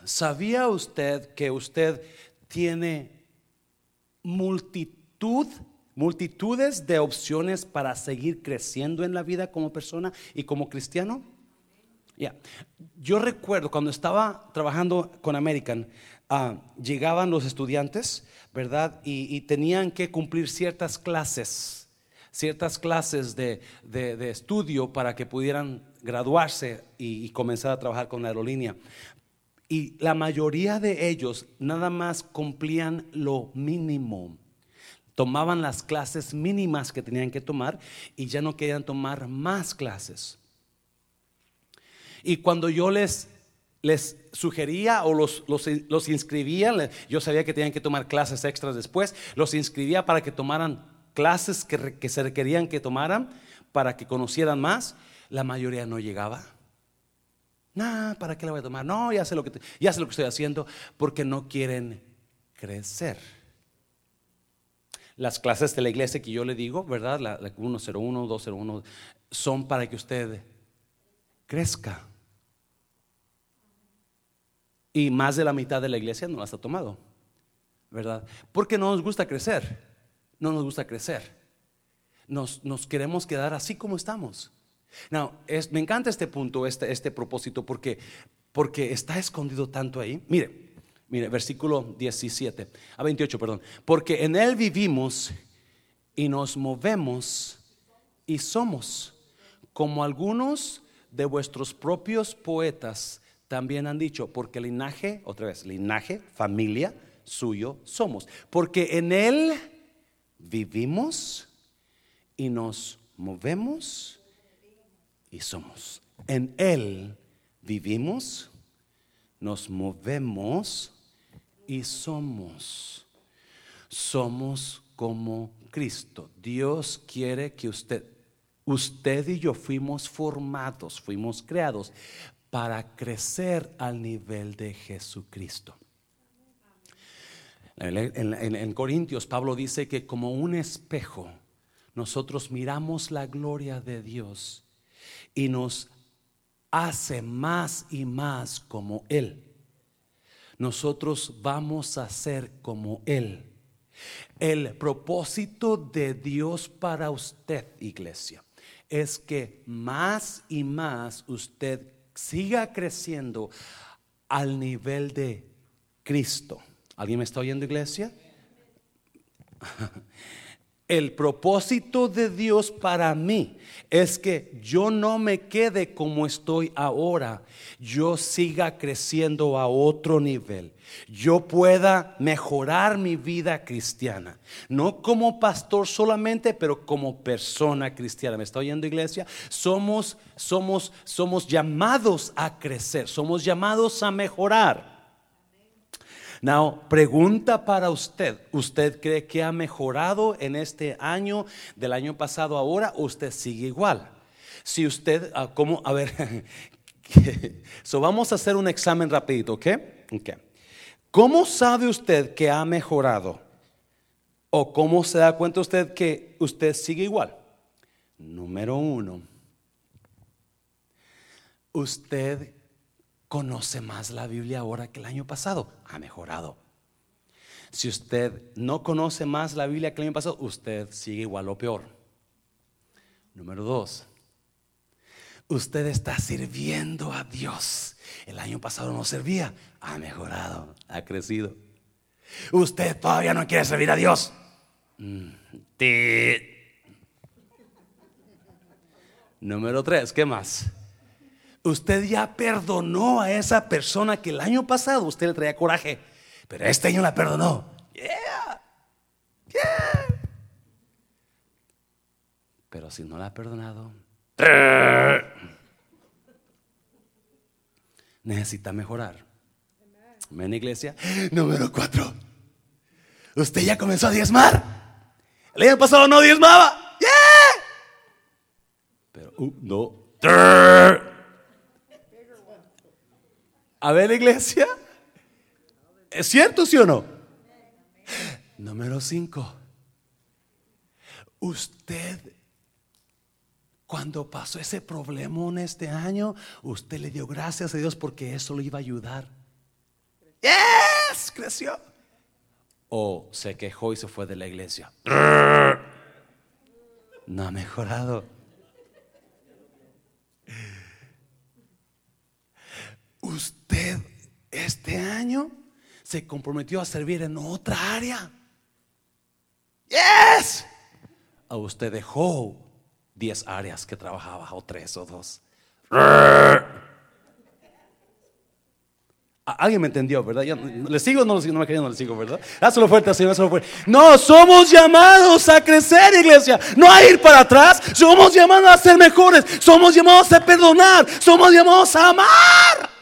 ¿Sabía usted que usted tiene multitud multitudes de opciones para seguir creciendo en la vida como persona y como cristiano. Ya, Yo recuerdo cuando estaba trabajando con American, ah, llegaban los estudiantes, ¿verdad? Y, tenían que cumplir ciertas clases, ciertas clases de, de, estudio para que pudieran graduarse y, y comenzar a trabajar con la aerolínea. Y la mayoría de ellos nada más cumplían lo mínimo. Tomaban las clases mínimas que tenían que tomar y ya no querían tomar más clases. Y cuando yo les, les sugería o los, los, inscribía, yo sabía que tenían que tomar clases extras después, los inscribía para que tomaran clases que, que se requerían que tomaran para que conocieran más, la mayoría no llegaba. Nah, ¿para qué la voy a tomar? No, ya lo que, ya sé lo que estoy haciendo porque no quieren crecer. Las clases de la iglesia que yo le digo, ¿verdad? La, la 101, 201, son para que usted crezca. Y más de la mitad de la iglesia no las ha tomado, ¿verdad? Porque no nos gusta crecer, no nos gusta crecer. Nos, nos queremos quedar así como estamos. No, es, me encanta este punto, este, este propósito, porque, porque está escondido tanto ahí. Mire, mire, versículo 17, a 28, perdón. Porque en Él vivimos y nos movemos y somos, como algunos de vuestros propios poetas también han dicho, porque linaje, otra vez, linaje, familia suyo somos. Porque en Él vivimos y nos movemos y somos. En Él vivimos, nos movemos y somos. Somos como Cristo. Dios quiere que usted, usted y yo fuimos formados, fuimos creados para crecer al nivel de Jesucristo. En, en, Corintios, Pablo dice que como un espejo, nosotros miramos la gloria de Dios y nos hace más y más como Él. Nosotros vamos a ser como Él. El propósito de Dios para usted, iglesia, es que más y más usted siga creciendo al nivel de Cristo. ¿Alguien me está oyendo, iglesia? El propósito de Dios para mí es que yo no me quede como estoy ahora, yo siga creciendo a otro nivel, yo pueda mejorar mi vida cristiana, no como pastor solamente, pero como persona cristiana. ¿Me está oyendo iglesia? Somos somos somos llamados a crecer, somos llamados a mejorar. Now, pregunta para usted. ¿Usted cree que ha mejorado en este año, del año pasado ahora, o usted sigue igual? Si usted, ah, ¿cómo? A ver, so vamos a hacer un examen rapidito, ¿ok? Ok. ¿Cómo sabe usted que ha mejorado? ¿O cómo se da cuenta usted que usted sigue igual? Número uno, usted conoce más la Biblia ahora que el año pasado. Ha mejorado. Si usted no conoce más la Biblia que el año pasado, usted sigue igual o peor. Número dos, usted está sirviendo a Dios. El año pasado no servía, ha mejorado, ha crecido. Usted todavía no quiere servir a Dios. Mm, Número tres, ¿qué más? Usted ya perdonó a esa persona que el año pasado usted le traía coraje, pero este año la perdonó. Yeah, yeah. Pero si no la ha perdonado, necesita mejorar. Amén, iglesia. Número cuatro. Usted ya comenzó a diezmar. El año pasado no diezmaba. Yeah. Pero uh, no. A ver, iglesia. ¿Es cierto, sí o no? Número cinco. Usted, cuando pasó ese problema en este año, usted le dio gracias a Dios porque eso le iba a ayudar. Yes, creció. O se quejó y se fue de la iglesia. No ha mejorado. Usted este año se comprometió a servir en otra área. Yes. A usted dejó 10 áreas que trabajaba o tres o dos. Alguien me entendió, ¿verdad? ¿Le sigo no, me no le sigo, ¿verdad? Hazlo fuerte, Señor, fuerte. No, somos llamados a crecer, iglesia. No a ir para atrás. Somos llamados a ser mejores. Somos llamados a perdonar. Somos llamados a amar.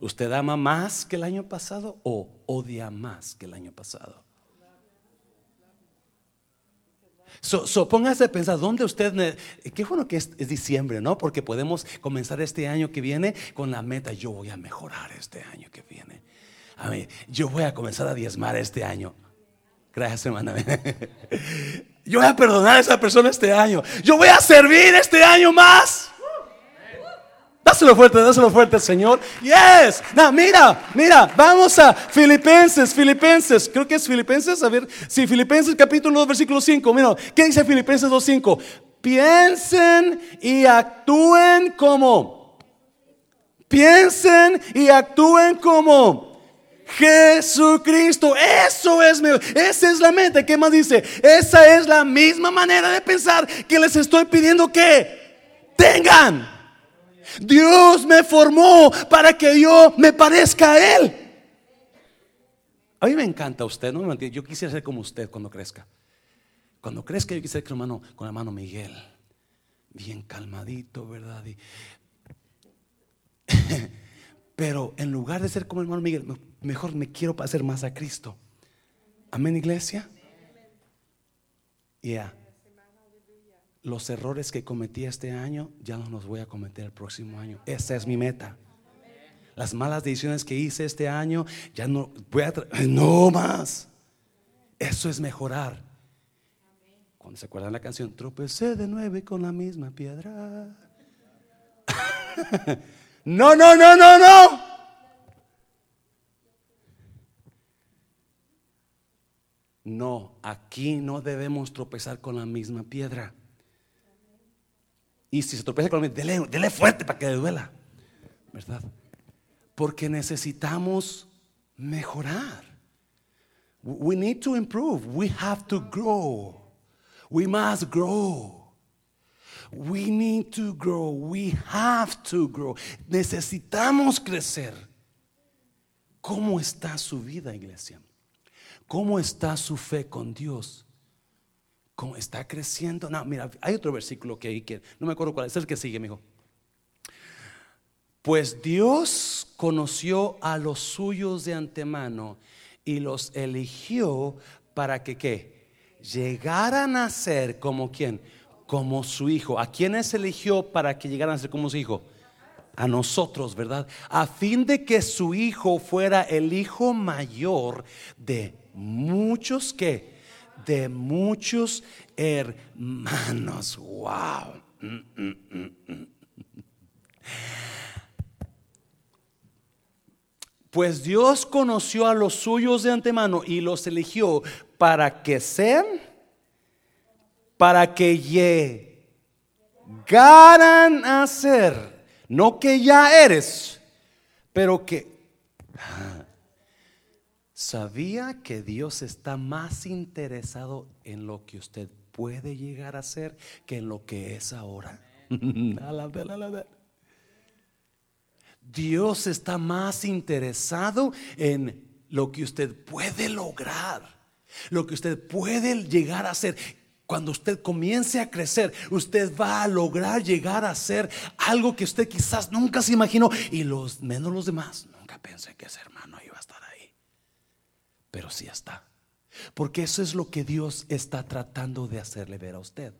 ¿Usted ama más que el año pasado o odia más que el año pasado? So, póngase a pensar, ¿dónde usted... Qué bueno que es, diciembre, ¿no? Porque podemos comenzar este año que viene con la meta, yo voy a mejorar este año que viene. A mí, yo voy a comenzar a diezmar este año. Gracias, hermana. Yo voy a perdonar a esa persona este año. Yo voy a servir este año más. Dáselo fuerte, dáselo fuerte, Señor. Yes. No, mira, mira, vamos a Filipenses, Filipenses. Creo que es Filipenses. A ver, sí, Filipenses capítulo 2, versículo 5. Mira, ¿qué dice Filipenses 2, 5? Piensen y actúen como. Piensen y actúen como. Jesucristo, eso es, esa es la mente. ¿Qué más dice? Esa es la misma manera de pensar que les estoy pidiendo que tengan. Dios me formó para que yo me parezca a Él. A mí me encanta usted, ¿no? Yo quisiera ser como usted cuando crezca. Cuando crezca yo quisiera ser con hermano, con hermano Miguel. Bien calmadito, ¿verdad? Pero en lugar de ser como hermano Miguel, mejor me quiero parecer más a Cristo. Amén, iglesia. Ya los errores que cometí este año ya no los voy a cometer el próximo año. Esa es mi meta. Las malas decisiones que hice este año ya no voy a no más. Eso es mejorar. Cuando se acuerdan la canción, tropecé de nuevo con la misma piedra. no, no, no, no, no. No, aquí no debemos tropezar con la misma piedra. Y si se tropieza con el dele, dele fuerte para que le duela. ¿Verdad? Porque necesitamos mejorar. We need to improve. We have to grow. We must grow. We need to grow. We have to grow. Necesitamos crecer. ¿Cómo está su vida, iglesia? ¿Cómo está su fe con Dios? ¿Cómo está creciendo? No, mira, hay otro versículo que que no me acuerdo cuál es, el que sigue, amigo. Pues Dios conoció a los suyos de antemano y los eligió para que qué? Llegaran a ser como quién? Como su hijo. ¿A quiénes eligió para que llegaran a ser como su hijo? A nosotros, ¿verdad? A fin de que su hijo fuera el hijo mayor de muchos que de muchos hermanos. Wow. Pues Dios conoció a los suyos de antemano y los eligió para que sean, para que llegaran a ser, no que ya eres, pero que ¿Sabía que Dios está más interesado en lo que usted puede llegar a ser que en lo que es ahora? Dios está más interesado en lo que usted puede lograr, lo que usted puede llegar a ser. Cuando usted comience a crecer, usted va a lograr llegar a ser algo que usted quizás nunca se imaginó y los menos los demás nunca pensé que ser hermano pero sí está. Porque eso es lo que Dios está tratando de hacerle ver a usted.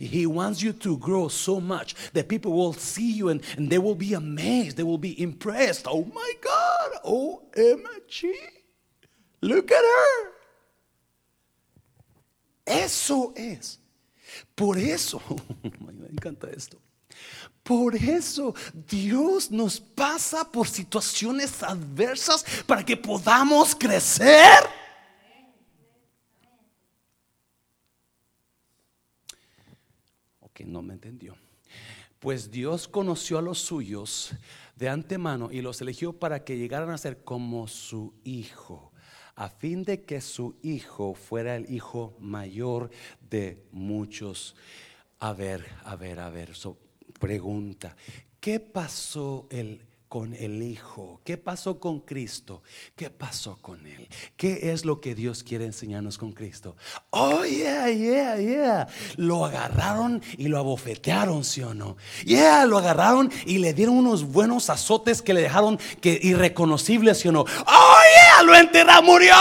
He wants you to grow so much that people will see you and, they will be amazed, they will be impressed. Oh my God, OMG, look at her. Eso es. Por eso, me encanta esto. Por eso Dios nos pasa por situaciones adversas para que podamos crecer. Ok, no me entendió. Pues Dios conoció a los suyos de antemano y los eligió para que llegaran a ser como su hijo, a fin de que su hijo fuera el hijo mayor de muchos A ver, a ver, a ver. Pregunta, ¿qué pasó el con el Hijo? ¿Qué pasó con Cristo? ¿Qué pasó con Él? ¿Qué es lo que Dios quiere enseñarnos con Cristo? Oh, yeah, yeah, yeah. Lo agarraron y lo abofetearon, ¿sí o no? Yeah, lo agarraron y le dieron unos buenos azotes que le dejaron que irreconocibles, ¿sí o no? Oh, yeah, lo enterró, murió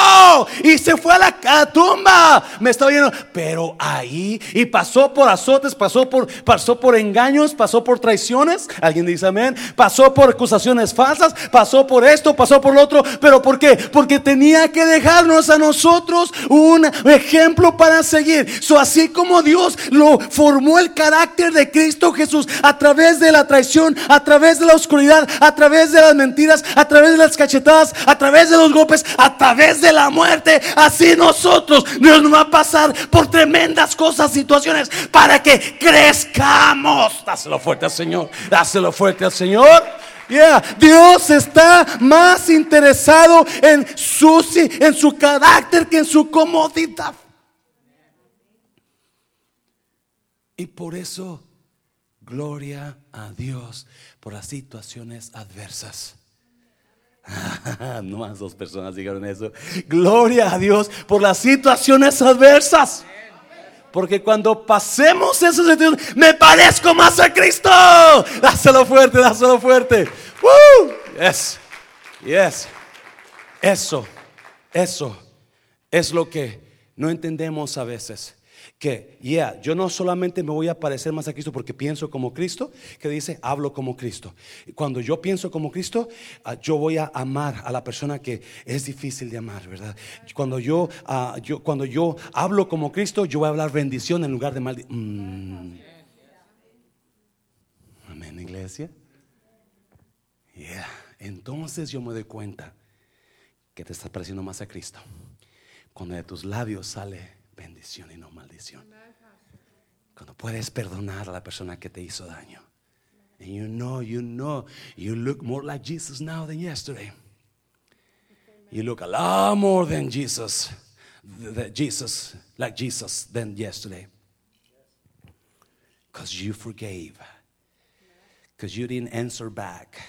y se fue a la, tumba. Me estaba viendo, pero ahí y pasó por azotes, pasó por, pasó por engaños, pasó por traiciones. Alguien dice amén. Pasó por acusaciones falsas, pasó por esto, pasó por lo otro, pero ¿por qué? Porque tenía que dejarnos a nosotros un ejemplo para seguir. So, así como Dios lo formó el carácter de Cristo Jesús a través de la traición, a través de la oscuridad, a través de las mentiras, a través de las cachetadas, a través de los golpes, a través de la muerte, así nosotros nos va a pasar por tremendas cosas, situaciones, para que crezcamos. Dáselo fuerte al Señor, dáselo fuerte al Señor. Dios está más interesado en su, en su carácter que en su comodidad. Y por eso, gloria a Dios por las situaciones adversas. no más dos personas dijeron eso. Gloria a Dios por las situaciones adversas. Porque cuando pasemos esos situaciones, me parezco más a Cristo. Dáselo fuerte, dáselo fuerte. Yes, yes. Eso, eso es lo que no entendemos a veces que, yeah, yo no solamente me voy a parecer más a Cristo porque pienso como Cristo, que dice, hablo como Cristo. Cuando yo pienso como Cristo, ah, yo voy a amar a la persona que es difícil de amar, ¿verdad? Cuando yo, ah, cuando yo hablo como Cristo, yo voy a hablar bendición en lugar de maldición. Mm. Amén, iglesia. Yeah. Entonces yo me doy cuenta que te estás pareciendo más a Cristo. Cuando de tus labios sale bendición y no maldición. Cuando puedes perdonar a la persona que te hizo daño. And you know, you know, you look more like Jesus now than yesterday. You look a lot more than Jesus, that Jesus, like Jesus than yesterday. Because you forgave. Because you didn't answer back.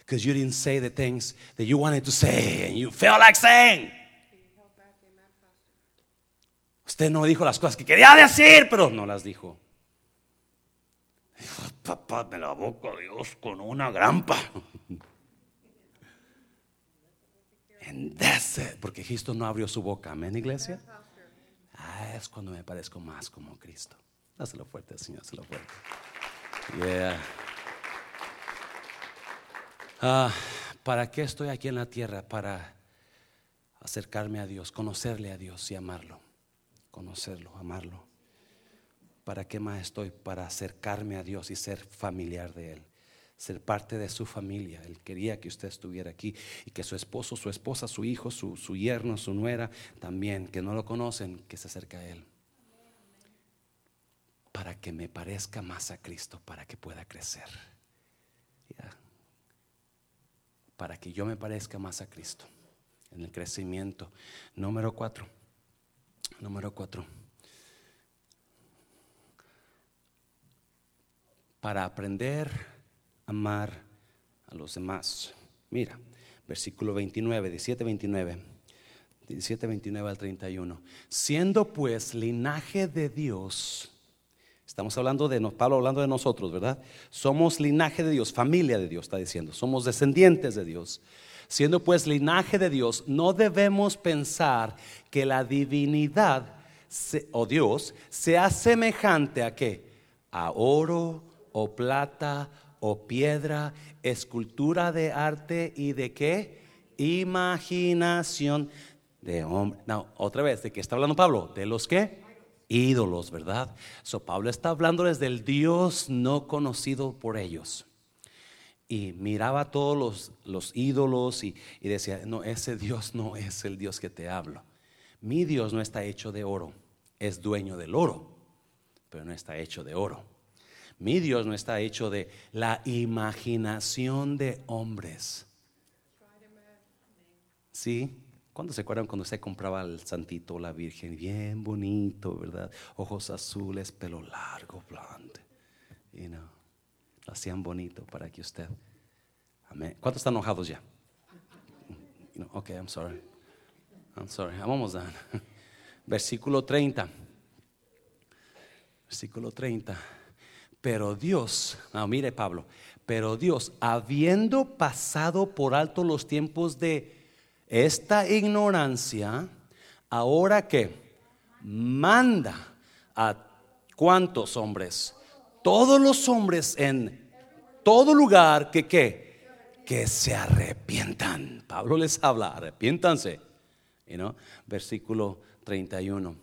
Because you didn't say the things that you wanted to say and you felt like saying. Usted no dijo las cosas que quería decir, pero no las dijo. Papá, me la boca Dios con una grampa. That's Porque Cristo no abrió su boca. Amén, iglesia. Ah, es cuando me parezco más como Cristo. Dáselo fuerte, Señor, dáselo fuerte. Yeah. Ah, ¿Para qué estoy aquí en la tierra? Para acercarme a Dios, conocerle a Dios y amarlo conocerlo, amarlo. ¿Para qué más estoy? Para acercarme a Dios y ser familiar de Él, ser parte de su familia. Él quería que usted estuviera aquí y que su esposo, su esposa, su hijo, su, su yerno, su nuera, también, que no lo conocen, que se acerque a Él. Para que me parezca más a Cristo, para que pueda crecer. Para que yo me parezca más a Cristo en el crecimiento. Número cuatro Número cuatro. Para aprender a amar a los demás. Mira, versículo 29, 17, 29. 17, 29 al 31. Siendo pues linaje de Dios, estamos hablando de Pablo hablando de nosotros, ¿verdad? Somos linaje de Dios, familia de Dios, está diciendo. Somos descendientes de Dios. Siendo pues linaje de Dios, no debemos pensar que la divinidad o Dios sea semejante a qué? A oro o plata o piedra, escultura de arte y de qué? Imaginación de hombre. No, otra vez, ¿de qué está hablando Pablo? ¿De los qué? Ídolos, ¿verdad? So Pablo está hablándoles del Dios no conocido por ellos y miraba todos los, los ídolos y, y, decía, no, ese Dios no es el Dios que te hablo. Mi Dios no está hecho de oro, es dueño del oro, pero no está hecho de oro. Mi Dios no está hecho de la imaginación de hombres. ¿Sí? ¿Cuándo se acuerdan cuando usted compraba el santito la virgen? Bien bonito, ¿verdad? Ojos azules, pelo largo, blonde. You know, hacían bonito para que usted. Amén. ¿Cuántos están enojados ya? ok, I'm sorry. I'm sorry. Vamos a Versículo 30. Versículo 30. Pero Dios, no, mire Pablo, pero Dios, habiendo pasado por alto los tiempos de esta ignorancia, ahora que manda a cuántos hombres, todos los hombres en todo lugar que qué, que se arrepientan. Pablo les habla, arrepiéntanse. You know? Versículo 31.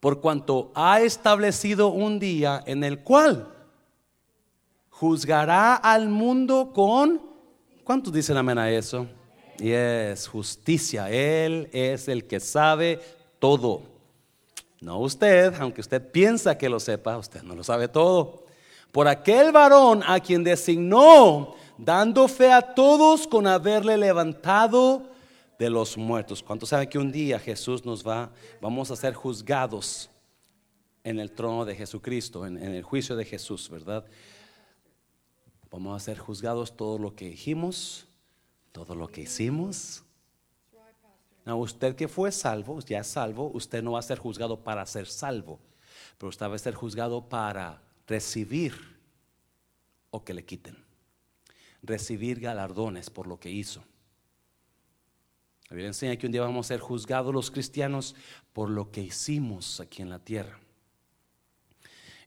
Por cuanto ha establecido un día en el cual juzgará al mundo con, ¿cuántos dicen amén a eso? Y es justicia. Él es el que sabe todo. No usted, aunque usted piensa que lo sepa, usted no lo sabe todo. Por aquel varón a quien designó, dando fe a todos con haberle levantado de los muertos. ¿Cuántos saben que un día Jesús nos va, vamos a ser juzgados en el trono de Jesucristo, en, en el juicio de Jesús, verdad? Vamos a ser juzgados todo lo que dijimos, todo lo que hicimos. No, usted que fue salvo, ya es salvo, usted no va a ser juzgado para ser salvo, pero usted va a ser juzgado para recibir o que le quiten. Recibir galardones por lo que hizo. La Biblia enseña que un día vamos a ser juzgados los cristianos por lo que hicimos aquí en la tierra.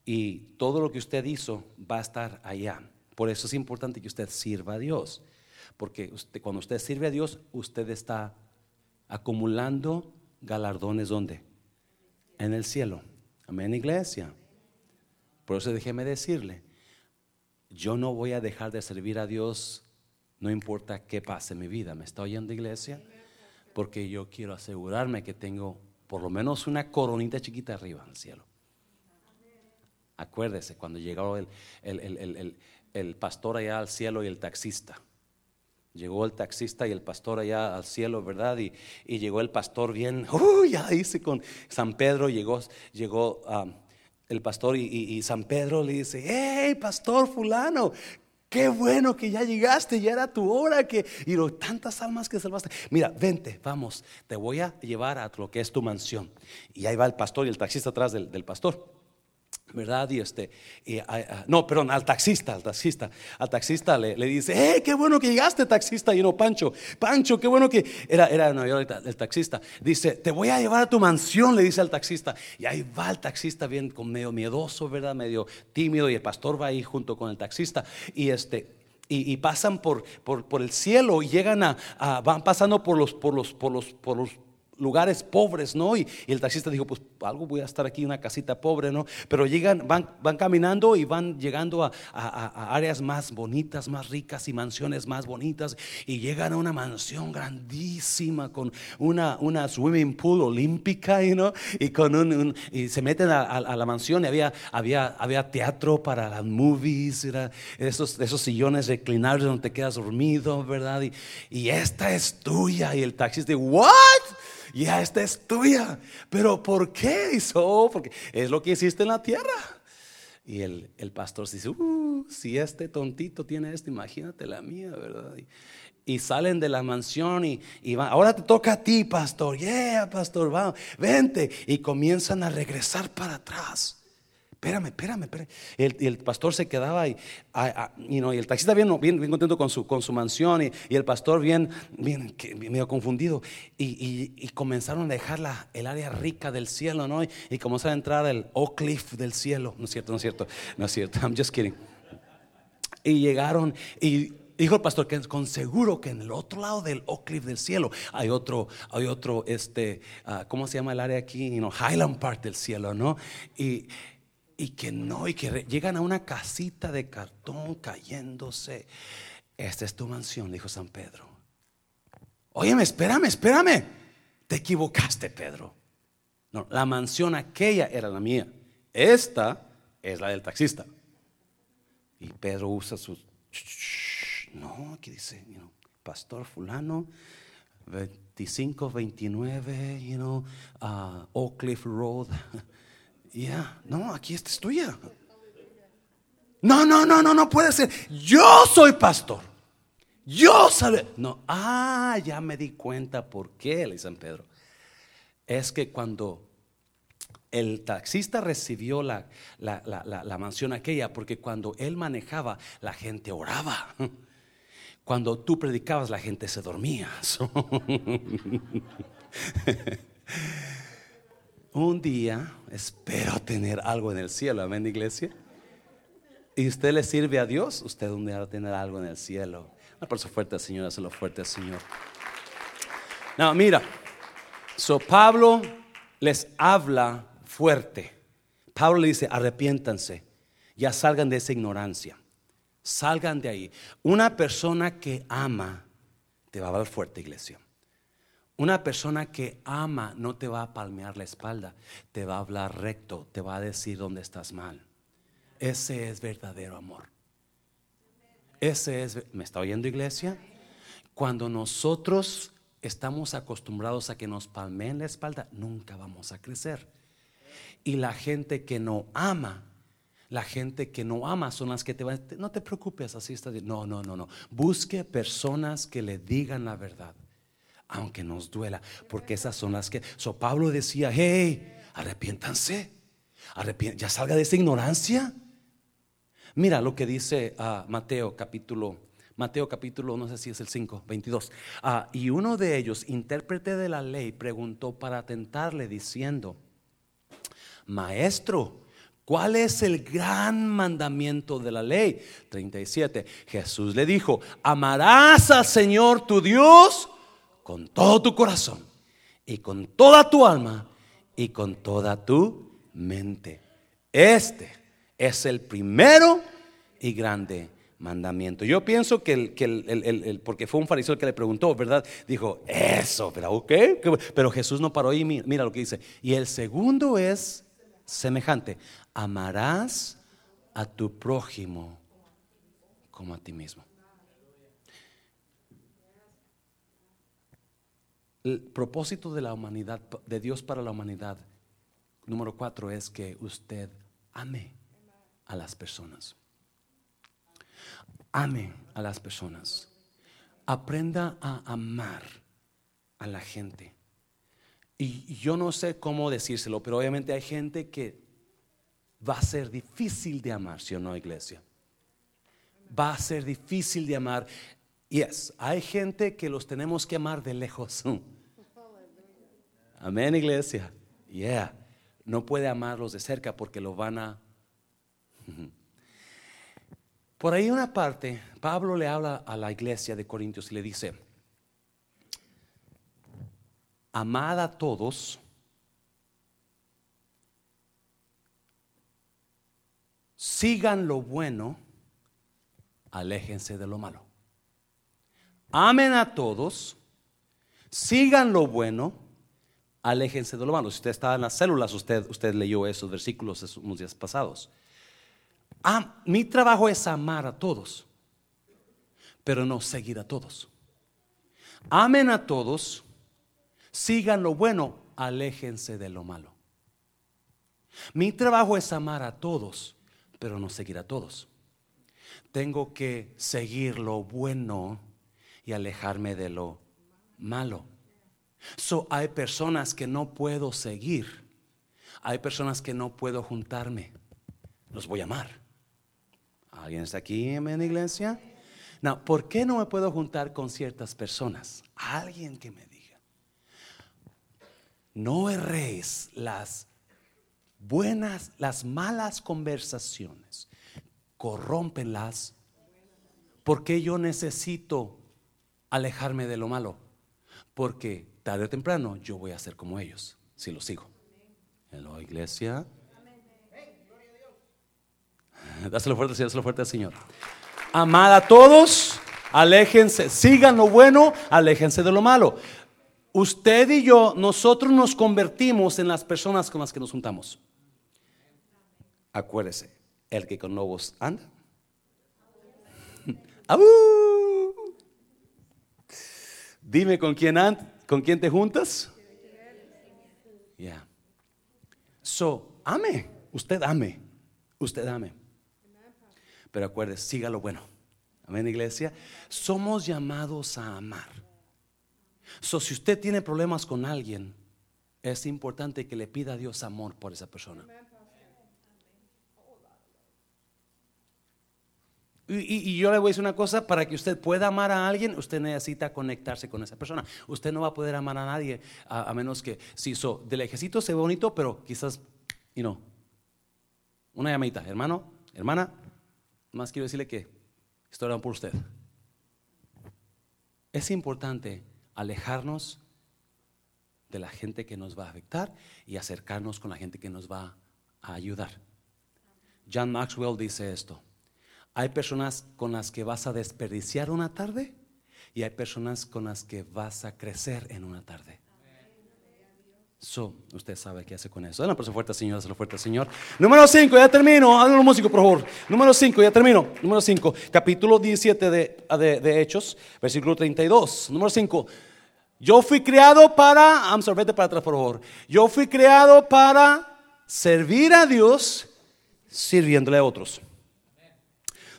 Y todo lo que usted hizo va a estar allá. Por eso es importante que usted sirva a Dios. Porque cuando usted sirve a Dios, usted está acumulando galardones ¿dónde? En el cielo. Amén, iglesia. Por eso déjeme decirle, yo no voy a dejar de servir a Dios, no importa qué pase en mi vida. ¿Me está oyendo, iglesia? Porque yo quiero asegurarme que tengo por lo menos una coronita chiquita arriba en el cielo. Acuérdese, cuando llegó el, el pastor allá al cielo y el taxista. Llegó el taxista y el pastor allá al cielo, ¿verdad? Y, llegó el pastor bien, uy, ya dice con San Pedro, llegó, llegó el pastor y, San Pedro le dice, hey, pastor fulano, Qué bueno que ya llegaste, ya era tu hora que y lo, tantas almas que salvaste. Mira, vente, vamos, te voy a llevar a lo que es tu mansión. Y ahí va el pastor y el taxista atrás del pastor. ¿Verdad? Y este, y, ah, ah, no, perdón, al taxista, al taxista, al taxista le, dice, ¡eh, qué bueno que llegaste, taxista! Y no, Pancho, Pancho, qué bueno que, era, era el taxista, dice, te voy a llevar a tu mansión, le dice al taxista, y ahí va el taxista bien, con medio miedoso, ¿verdad? Medio tímido, y el pastor va ahí junto con el taxista, y este, y, pasan por, por, por, el cielo y llegan a, van pasando por los, por los, por los, por los lugares pobres, ¿no? Y, el taxista dijo, pues algo voy a estar aquí una casita pobre, ¿no? Pero llegan, van, van caminando y van llegando a, áreas más bonitas, más ricas y mansiones más bonitas. Y llegan a una mansión grandísima con una, una swimming pool olímpica, ¿no? Y, con un, y se meten a, la mansión y había, había, había teatro para las movies, era esos, esos sillones reclinables donde te quedas dormido, ¿verdad? Y, y esta es tuya. Y el taxista ¿what? Ya esta es tuya. Pero ¿por qué? hizo? porque es lo que hiciste en la tierra. Y el, el pastor dice, uh, si este tontito tiene esto, imagínate la mía, ¿verdad? Y, salen de la mansión y, y van, ahora te toca a ti, pastor, yeah, pastor, va, vente. Y comienzan a regresar para atrás espérame, espérame, espérame. El, y el pastor se quedaba y, y el taxista bien, bien, bien, contento con su, con su mansión y, el pastor bien, bien, medio confundido. Y, comenzaron a dejar la, el área rica del cielo, ¿no? Y, comenzaron a entrar el Oak Cliff del cielo. No es cierto, no es cierto, no es cierto. I'm just kidding. Y llegaron y dijo el pastor que con seguro que en el otro lado del Oak Cliff del cielo hay otro, hay otro, este, ah, ¿cómo se llama el área aquí? You know, Highland Park del cielo, ¿no? Y y que no, y que llegan a una casita de cartón cayéndose. Esta es tu mansión, dijo San Pedro. Óyeme, espérame, espérame. Te equivocaste, Pedro. No, la mansión aquella era la mía. Esta es la del taxista. Y Pedro usa su... No, aquí dice, pastor fulano, 2529, you know, uh, Oak Cliff Road. No, aquí esta es tuya. No, no, no, no, no puede ser. Yo soy pastor. Yo sabe. No, ah, ya me di cuenta por qué, le San Pedro. Es que cuando el taxista recibió la, la, la, la, mansión aquella, porque cuando él manejaba, la gente oraba. Cuando tú predicabas, la gente se dormía. Un día espero tener algo en el cielo, amén, iglesia. Y usted le sirve a Dios, usted un día va a tener algo en el cielo. Un aplauso fuerte, Señor, hazlo fuerte, Señor. No, mira, so Pablo les habla fuerte. Pablo le dice, arrepiéntanse, ya salgan de esa ignorancia. Salgan de ahí. Una persona que ama te va a hablar fuerte, iglesia. Una persona que ama no te va a palmear la espalda, te va a hablar recto, te va a decir dónde estás mal. Ese es verdadero amor. Ese es, ¿me está oyendo iglesia? Cuando nosotros estamos acostumbrados a que nos palmeen la espalda, nunca vamos a crecer. Y la gente que no ama la gente que no ama son las que te van, no te preocupes, así está. No, no, no, no. Busque personas que le digan la verdad, aunque nos duela, porque esas son las que. So Pablo decía, hey, arrepiéntanse, ya salga de esa ignorancia. Mira lo que dice uh, Mateo capítulo, Mateo capítulo, no sé si es el 5, 22. Ah, y uno de ellos, intérprete de la ley, preguntó para tentarle diciendo, maestro, ¿Cuál es el gran mandamiento de la ley? 37. Jesús le dijo, amarás al Señor tu Dios con todo tu corazón y con toda tu alma y con toda tu mente. Este es el primero y grande mandamiento. Yo pienso que el, que el, porque fue un fariseo el que le preguntó, ¿verdad? Dijo, eso, pero ok, pero Jesús no paró y mira lo que dice. Y el segundo es semejante amarás a tu prójimo como a ti mismo. El propósito de la humanidad, de Dios para la humanidad, número cuatro, es que usted ame a las personas. Ame a las personas. Aprenda a amar a la gente. Y yo no sé cómo decírselo, pero obviamente hay gente que va a ser difícil de amar, si o no, iglesia? Va a ser difícil de amar. Yes, hay gente que los tenemos que amar de lejos. Amén, iglesia. Yeah. No puede amarlos de cerca porque lo van a. Por ahí una parte, Pablo le habla a la iglesia de Corintios y le dice, amad a todos sigan lo bueno, aléjense de lo malo. Amen a todos, sigan lo bueno, aléjense de lo malo. Si usted estaba en las células, usted, usted leyó esos versículos unos días pasados. Ah, mi trabajo es amar a todos, pero no seguir a todos. Amen a todos, sigan lo bueno, aléjense de lo malo. Mi trabajo es amar a todos, pero no seguir a todos. Tengo que seguir lo bueno y alejarme de lo malo. So, hay personas que no puedo seguir. Hay personas que no puedo juntarme. Los voy a amar. ¿Alguien está aquí en la iglesia? No, ¿por qué no me puedo juntar con ciertas personas? Alguien que me diga. No erréis las buenas, las malas conversaciones corrompen las. porque yo necesito alejarme de lo malo? Porque tarde o temprano yo voy a ser como ellos si lo sigo. En la iglesia. Dáselo fuerte, dáselo fuerte al Señor. Amad a todos, aléjense, sigan lo bueno, aléjense de lo malo. Usted y yo, nosotros nos convertimos en las personas con las que nos juntamos. Acuérdese, el que con lobos anda. Dime con quién, con quién te juntas. Ya. So, ame. Usted ame. Usted ame. Pero acuérdese, siga lo bueno. Amén, iglesia. Somos llamados a amar. So, si usted tiene problemas con alguien, es importante que le pida a Dios amor por esa persona. Y, yo le voy a decir una cosa, para que usted pueda amar a alguien, usted necesita conectarse con esa persona. Usted no va a poder amar a nadie a, menos que, si so, del ejército se ve bonito, pero quizás, y no. Una llamadita, hermano, hermana, más quiero decirle que estoy orando por usted. Es importante alejarnos de la gente que nos va a afectar y acercarnos con la gente que nos va a ayudar. John Maxwell dice esto. Hay personas con las que vas a desperdiciar una tarde y hay personas con las que vas a crecer en una tarde. So, usted sabe qué hace con eso. Dale fuerte, Señor, lo fuerte, Señor. Número 5, ya termino. Háganlo músico, por favor. Número 5, ya termino. Número 5, capítulo 17 de, de, de, Hechos, versículo 32. Número 5. Yo fui creado para, I'm sorry, vete para atrás, por favor. Yo fui creado para servir a Dios sirviéndole a otros.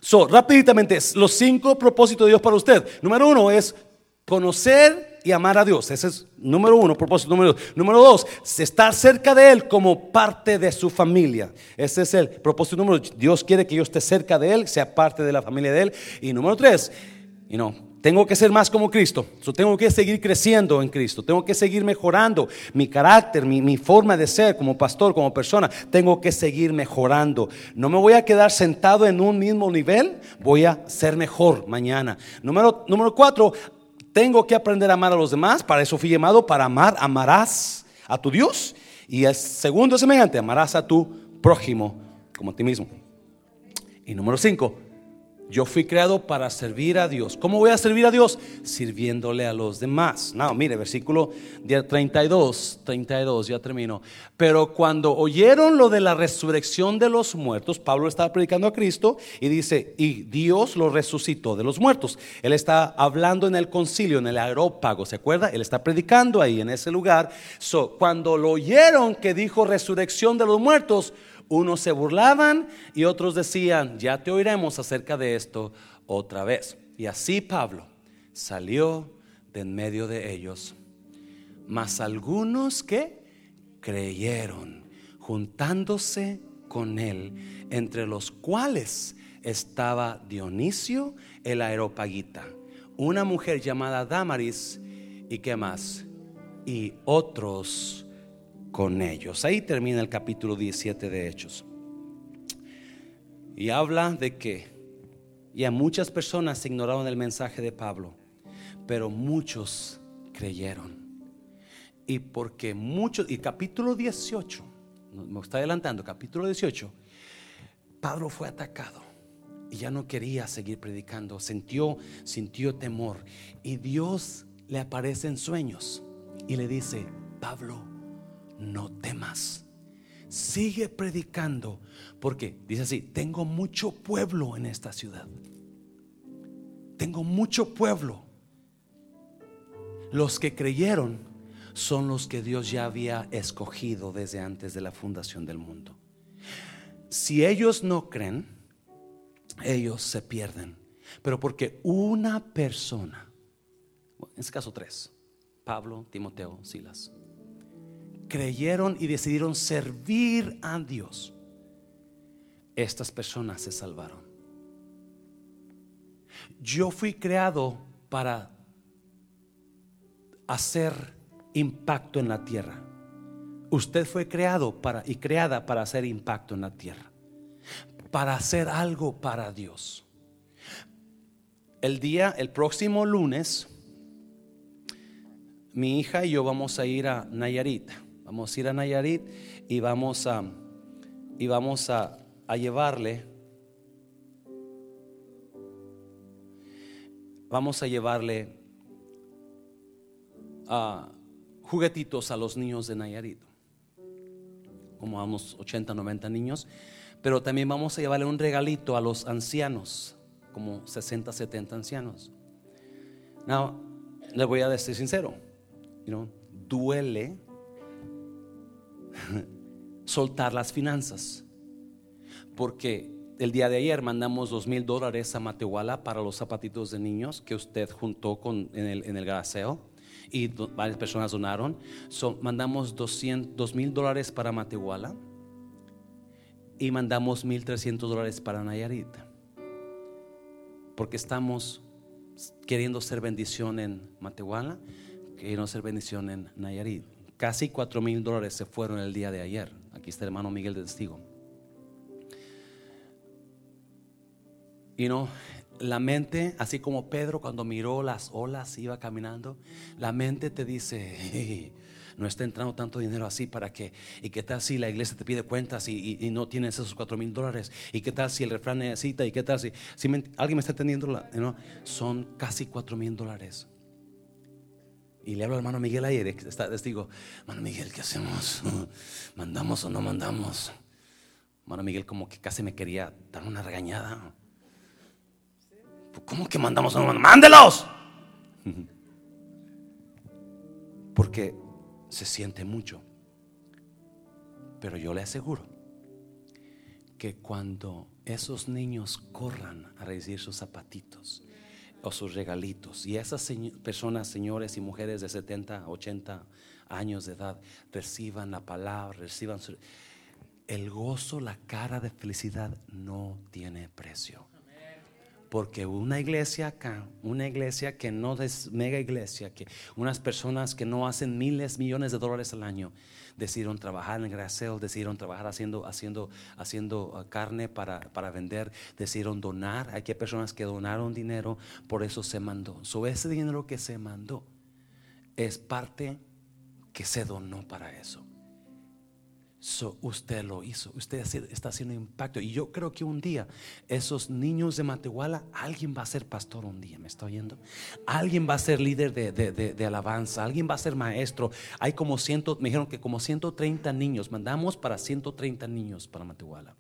So, rápidamente, los cinco propósitos de Dios para usted. Número uno es conocer y amar a Dios. Ese es número uno, propósito número dos. Número dos, estar cerca de Él como parte de su familia. Ese es el propósito número. Dios quiere que yo esté cerca de Él, sea parte de la familia de Él. Y número tres, y no, tengo que ser más como Cristo. tengo que seguir creciendo en Cristo. Tengo que seguir mejorando mi carácter, mi, forma de ser como pastor, como persona. Tengo que seguir mejorando. No me voy a quedar sentado en un mismo nivel. Voy a ser mejor mañana. Número, número cuatro, tengo que aprender a amar a los demás. Para eso fui llamado, para amar. Amarás a tu Dios. Y el segundo es semejante, amarás a tu prójimo como a ti mismo. Y número cinco, yo fui creado para servir a Dios. ¿Cómo voy a servir a Dios? Sirviéndole a los demás. No, mire, versículo 32, 32, ya termino. Pero cuando oyeron lo de la resurrección de los muertos, Pablo estaba predicando a Cristo y dice, y Dios lo resucitó de los muertos. Él está hablando en el concilio, en el aerópago, ¿se acuerda? Él está predicando ahí en ese lugar. So, cuando lo oyeron que dijo resurrección de los muertos, unos se burlaban y otros decían, ya te oiremos acerca de esto otra vez. Y así Pablo salió de en medio de ellos. Mas algunos que creyeron, juntándose con él, entre los cuales estaba Dionisio el aeropagita, una mujer llamada Damaris y qué más, y otros con ellos. Ahí termina el capítulo 17 de Hechos. Y habla de que ya muchas personas ignoraron el mensaje de Pablo, pero muchos creyeron. Y porque muchos, y capítulo 18, me está adelantando, capítulo 18, Pablo fue atacado y ya no quería seguir predicando, sintió, sintió temor. Y Dios le aparece en sueños y le dice, Pablo, no temas. Sigue predicando, porque dice así, tengo mucho pueblo en esta ciudad. Tengo mucho pueblo. Los que creyeron son los que Dios ya había escogido desde antes de la fundación del mundo. Si ellos no creen, ellos se pierden. Pero porque una persona, en este caso tres, Pablo, Timoteo, Silas, creyeron y decidieron servir a Dios, estas personas se salvaron. Yo fui creado para hacer impacto en la tierra. Usted fue creado para y creada para hacer impacto en la tierra. Para hacer algo para Dios. El día, el próximo lunes, mi hija y yo vamos a ir a Nayarit Vamos a ir a Nayarit y vamos a, y vamos a, llevarle, vamos a llevarle a juguetitos a los niños de Nayarit, como a unos 80, 90 niños, pero también vamos a llevarle un regalito a los ancianos, como 60, 70 ancianos. Now, le voy a decir sincero, you duele soltar las finanzas. Porque el día de ayer mandamos dos mil dólares a Matehuala para los zapatitos de niños que usted juntó con, en, el, en el graseo y varias personas donaron. mandamos dos mil dólares para Matehuala y mandamos mil trescientos dólares para Nayarit. Porque estamos queriendo ser bendición en Matehuala, queriendo ser bendición en Nayarit. Casi cuatro mil dólares se fueron el día de ayer. Aquí está el hermano Miguel de Testigo. Y no, la mente, así como Pedro cuando miró las olas, iba caminando, la mente te dice, no está entrando tanto dinero así para que, y qué tal si la iglesia te pide cuentas y, no tienes esos cuatro mil dólares, y qué tal si el refrán necesita, y qué tal si, alguien me está entendiendo, ¿no? son casi cuatro mil dólares. Y le hablo al hermano Miguel ayer, está testigo, hermano Miguel, ¿qué hacemos? ¿Mandamos o no mandamos? Hermano Miguel como que casi me quería dar una regañada. ¿Cómo que mandamos o no mandamos? ¡Mándelos! Porque se siente mucho. Pero yo le aseguro que cuando esos niños corran a recibir sus zapatitos, o sus regalitos. Y esas personas, señores y mujeres de 70, 80 años de edad, reciban la palabra, reciban el gozo, la cara de felicidad no tiene precio. Porque una iglesia acá, una iglesia que no es mega iglesia, que unas personas que no hacen miles, millones de dólares al año, decidieron trabajar en el decidieron trabajar haciendo, haciendo, haciendo uh, carne para, para, vender, decidieron donar. Hay que personas que donaron dinero, por eso se mandó. So, ese dinero que se mandó es parte que se donó para eso usted lo hizo, usted está haciendo impacto. Y yo creo que un día esos niños de Matehuala, alguien va a ser pastor un día, ¿me está oyendo? Alguien va a ser líder de, alabanza, alguien va a ser maestro. Hay como ciento, me dijeron que como 130 niños, mandamos para 130 niños para Matehuala.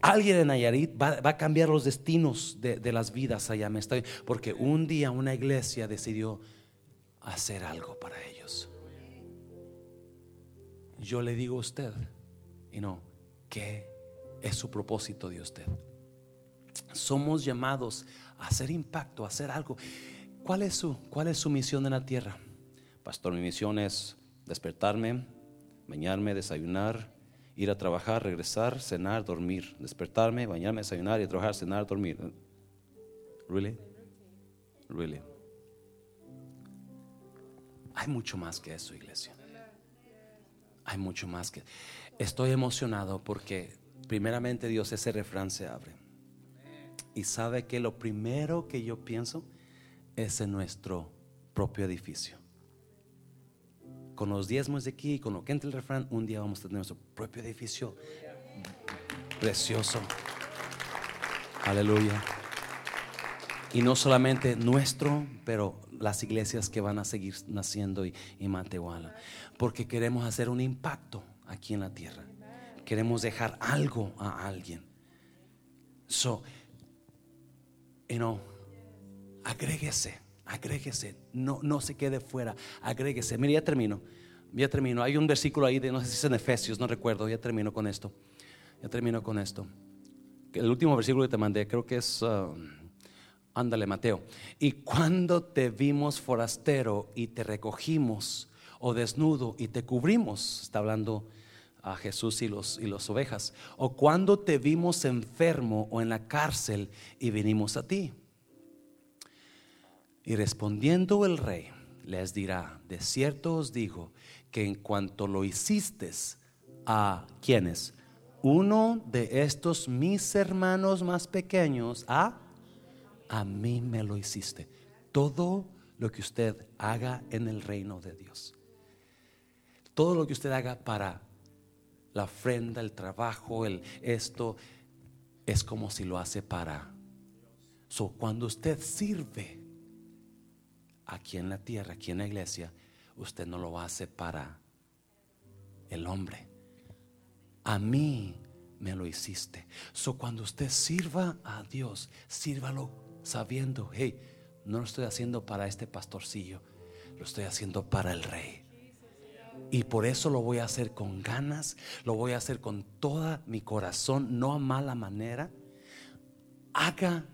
Alguien en Nayarit va, a cambiar los destinos de, las vidas allá, ¿me está Porque un día una iglesia decidió hacer algo para ellos yo le digo a usted, y no, ¿qué es su propósito de usted? Somos llamados a hacer impacto, a hacer algo. ¿Cuál es su, cuál es su misión en la tierra? Pastor, mi misión es despertarme, bañarme, desayunar, ir a trabajar, regresar, cenar, dormir, despertarme, bañarme, desayunar, ir a trabajar, cenar, dormir. Really? Really? Hay mucho más que eso, iglesia hay mucho más que... Estoy emocionado porque primeramente Dios ese refrán se abre. Y sabe que lo primero que yo pienso es en nuestro propio edificio. Con los diezmos de aquí, con lo que entra el refrán, un día vamos a tener nuestro propio edificio precioso. Aleluya. Y no solamente nuestro, pero las iglesias que van a seguir naciendo y, y Matehuala. Porque queremos hacer un impacto aquí en la tierra. Queremos dejar algo a alguien. So, you know, agréguese, agréguese. No, no se quede fuera, agréguese. Mira, ya termino. Ya termino. Hay un versículo ahí de, no sé si es en Efesios, no recuerdo. Ya termino con esto. Ya termino con esto. El último versículo que te mandé, creo que es. Uh, Ándale, Mateo. Y cuando te vimos forastero y te recogimos, o desnudo y te cubrimos, está hablando a Jesús y los y las ovejas, o cuando te vimos enfermo o en la cárcel y vinimos a ti. Y respondiendo el rey, les dirá, de cierto os digo que en cuanto lo hiciste a quienes, uno de estos mis hermanos más pequeños, a a mí me lo hiciste. Todo lo que usted haga en el reino de Dios. Todo lo que usted haga para la ofrenda, el trabajo, el esto, es como si lo hace para. So, cuando usted sirve aquí en la tierra, aquí en la iglesia, usted no lo hace para el hombre. A mí me lo hiciste. So, cuando usted sirva a Dios, sírvalo sabiendo, hey, no lo estoy haciendo para este pastorcillo, lo estoy haciendo para el rey. Y por eso lo voy a hacer con ganas, lo voy a hacer con toda mi corazón, no a mala manera. Haga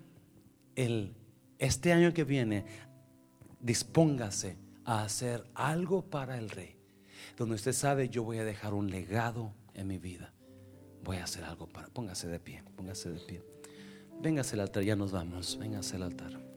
el este año que viene, dispóngase a hacer algo para el rey. Donde usted sabe, yo voy a dejar un legado en mi vida. Voy a hacer algo para. Póngase de pie, póngase de pie. Véngase al altar, ya nos vamos. Véngase al altar.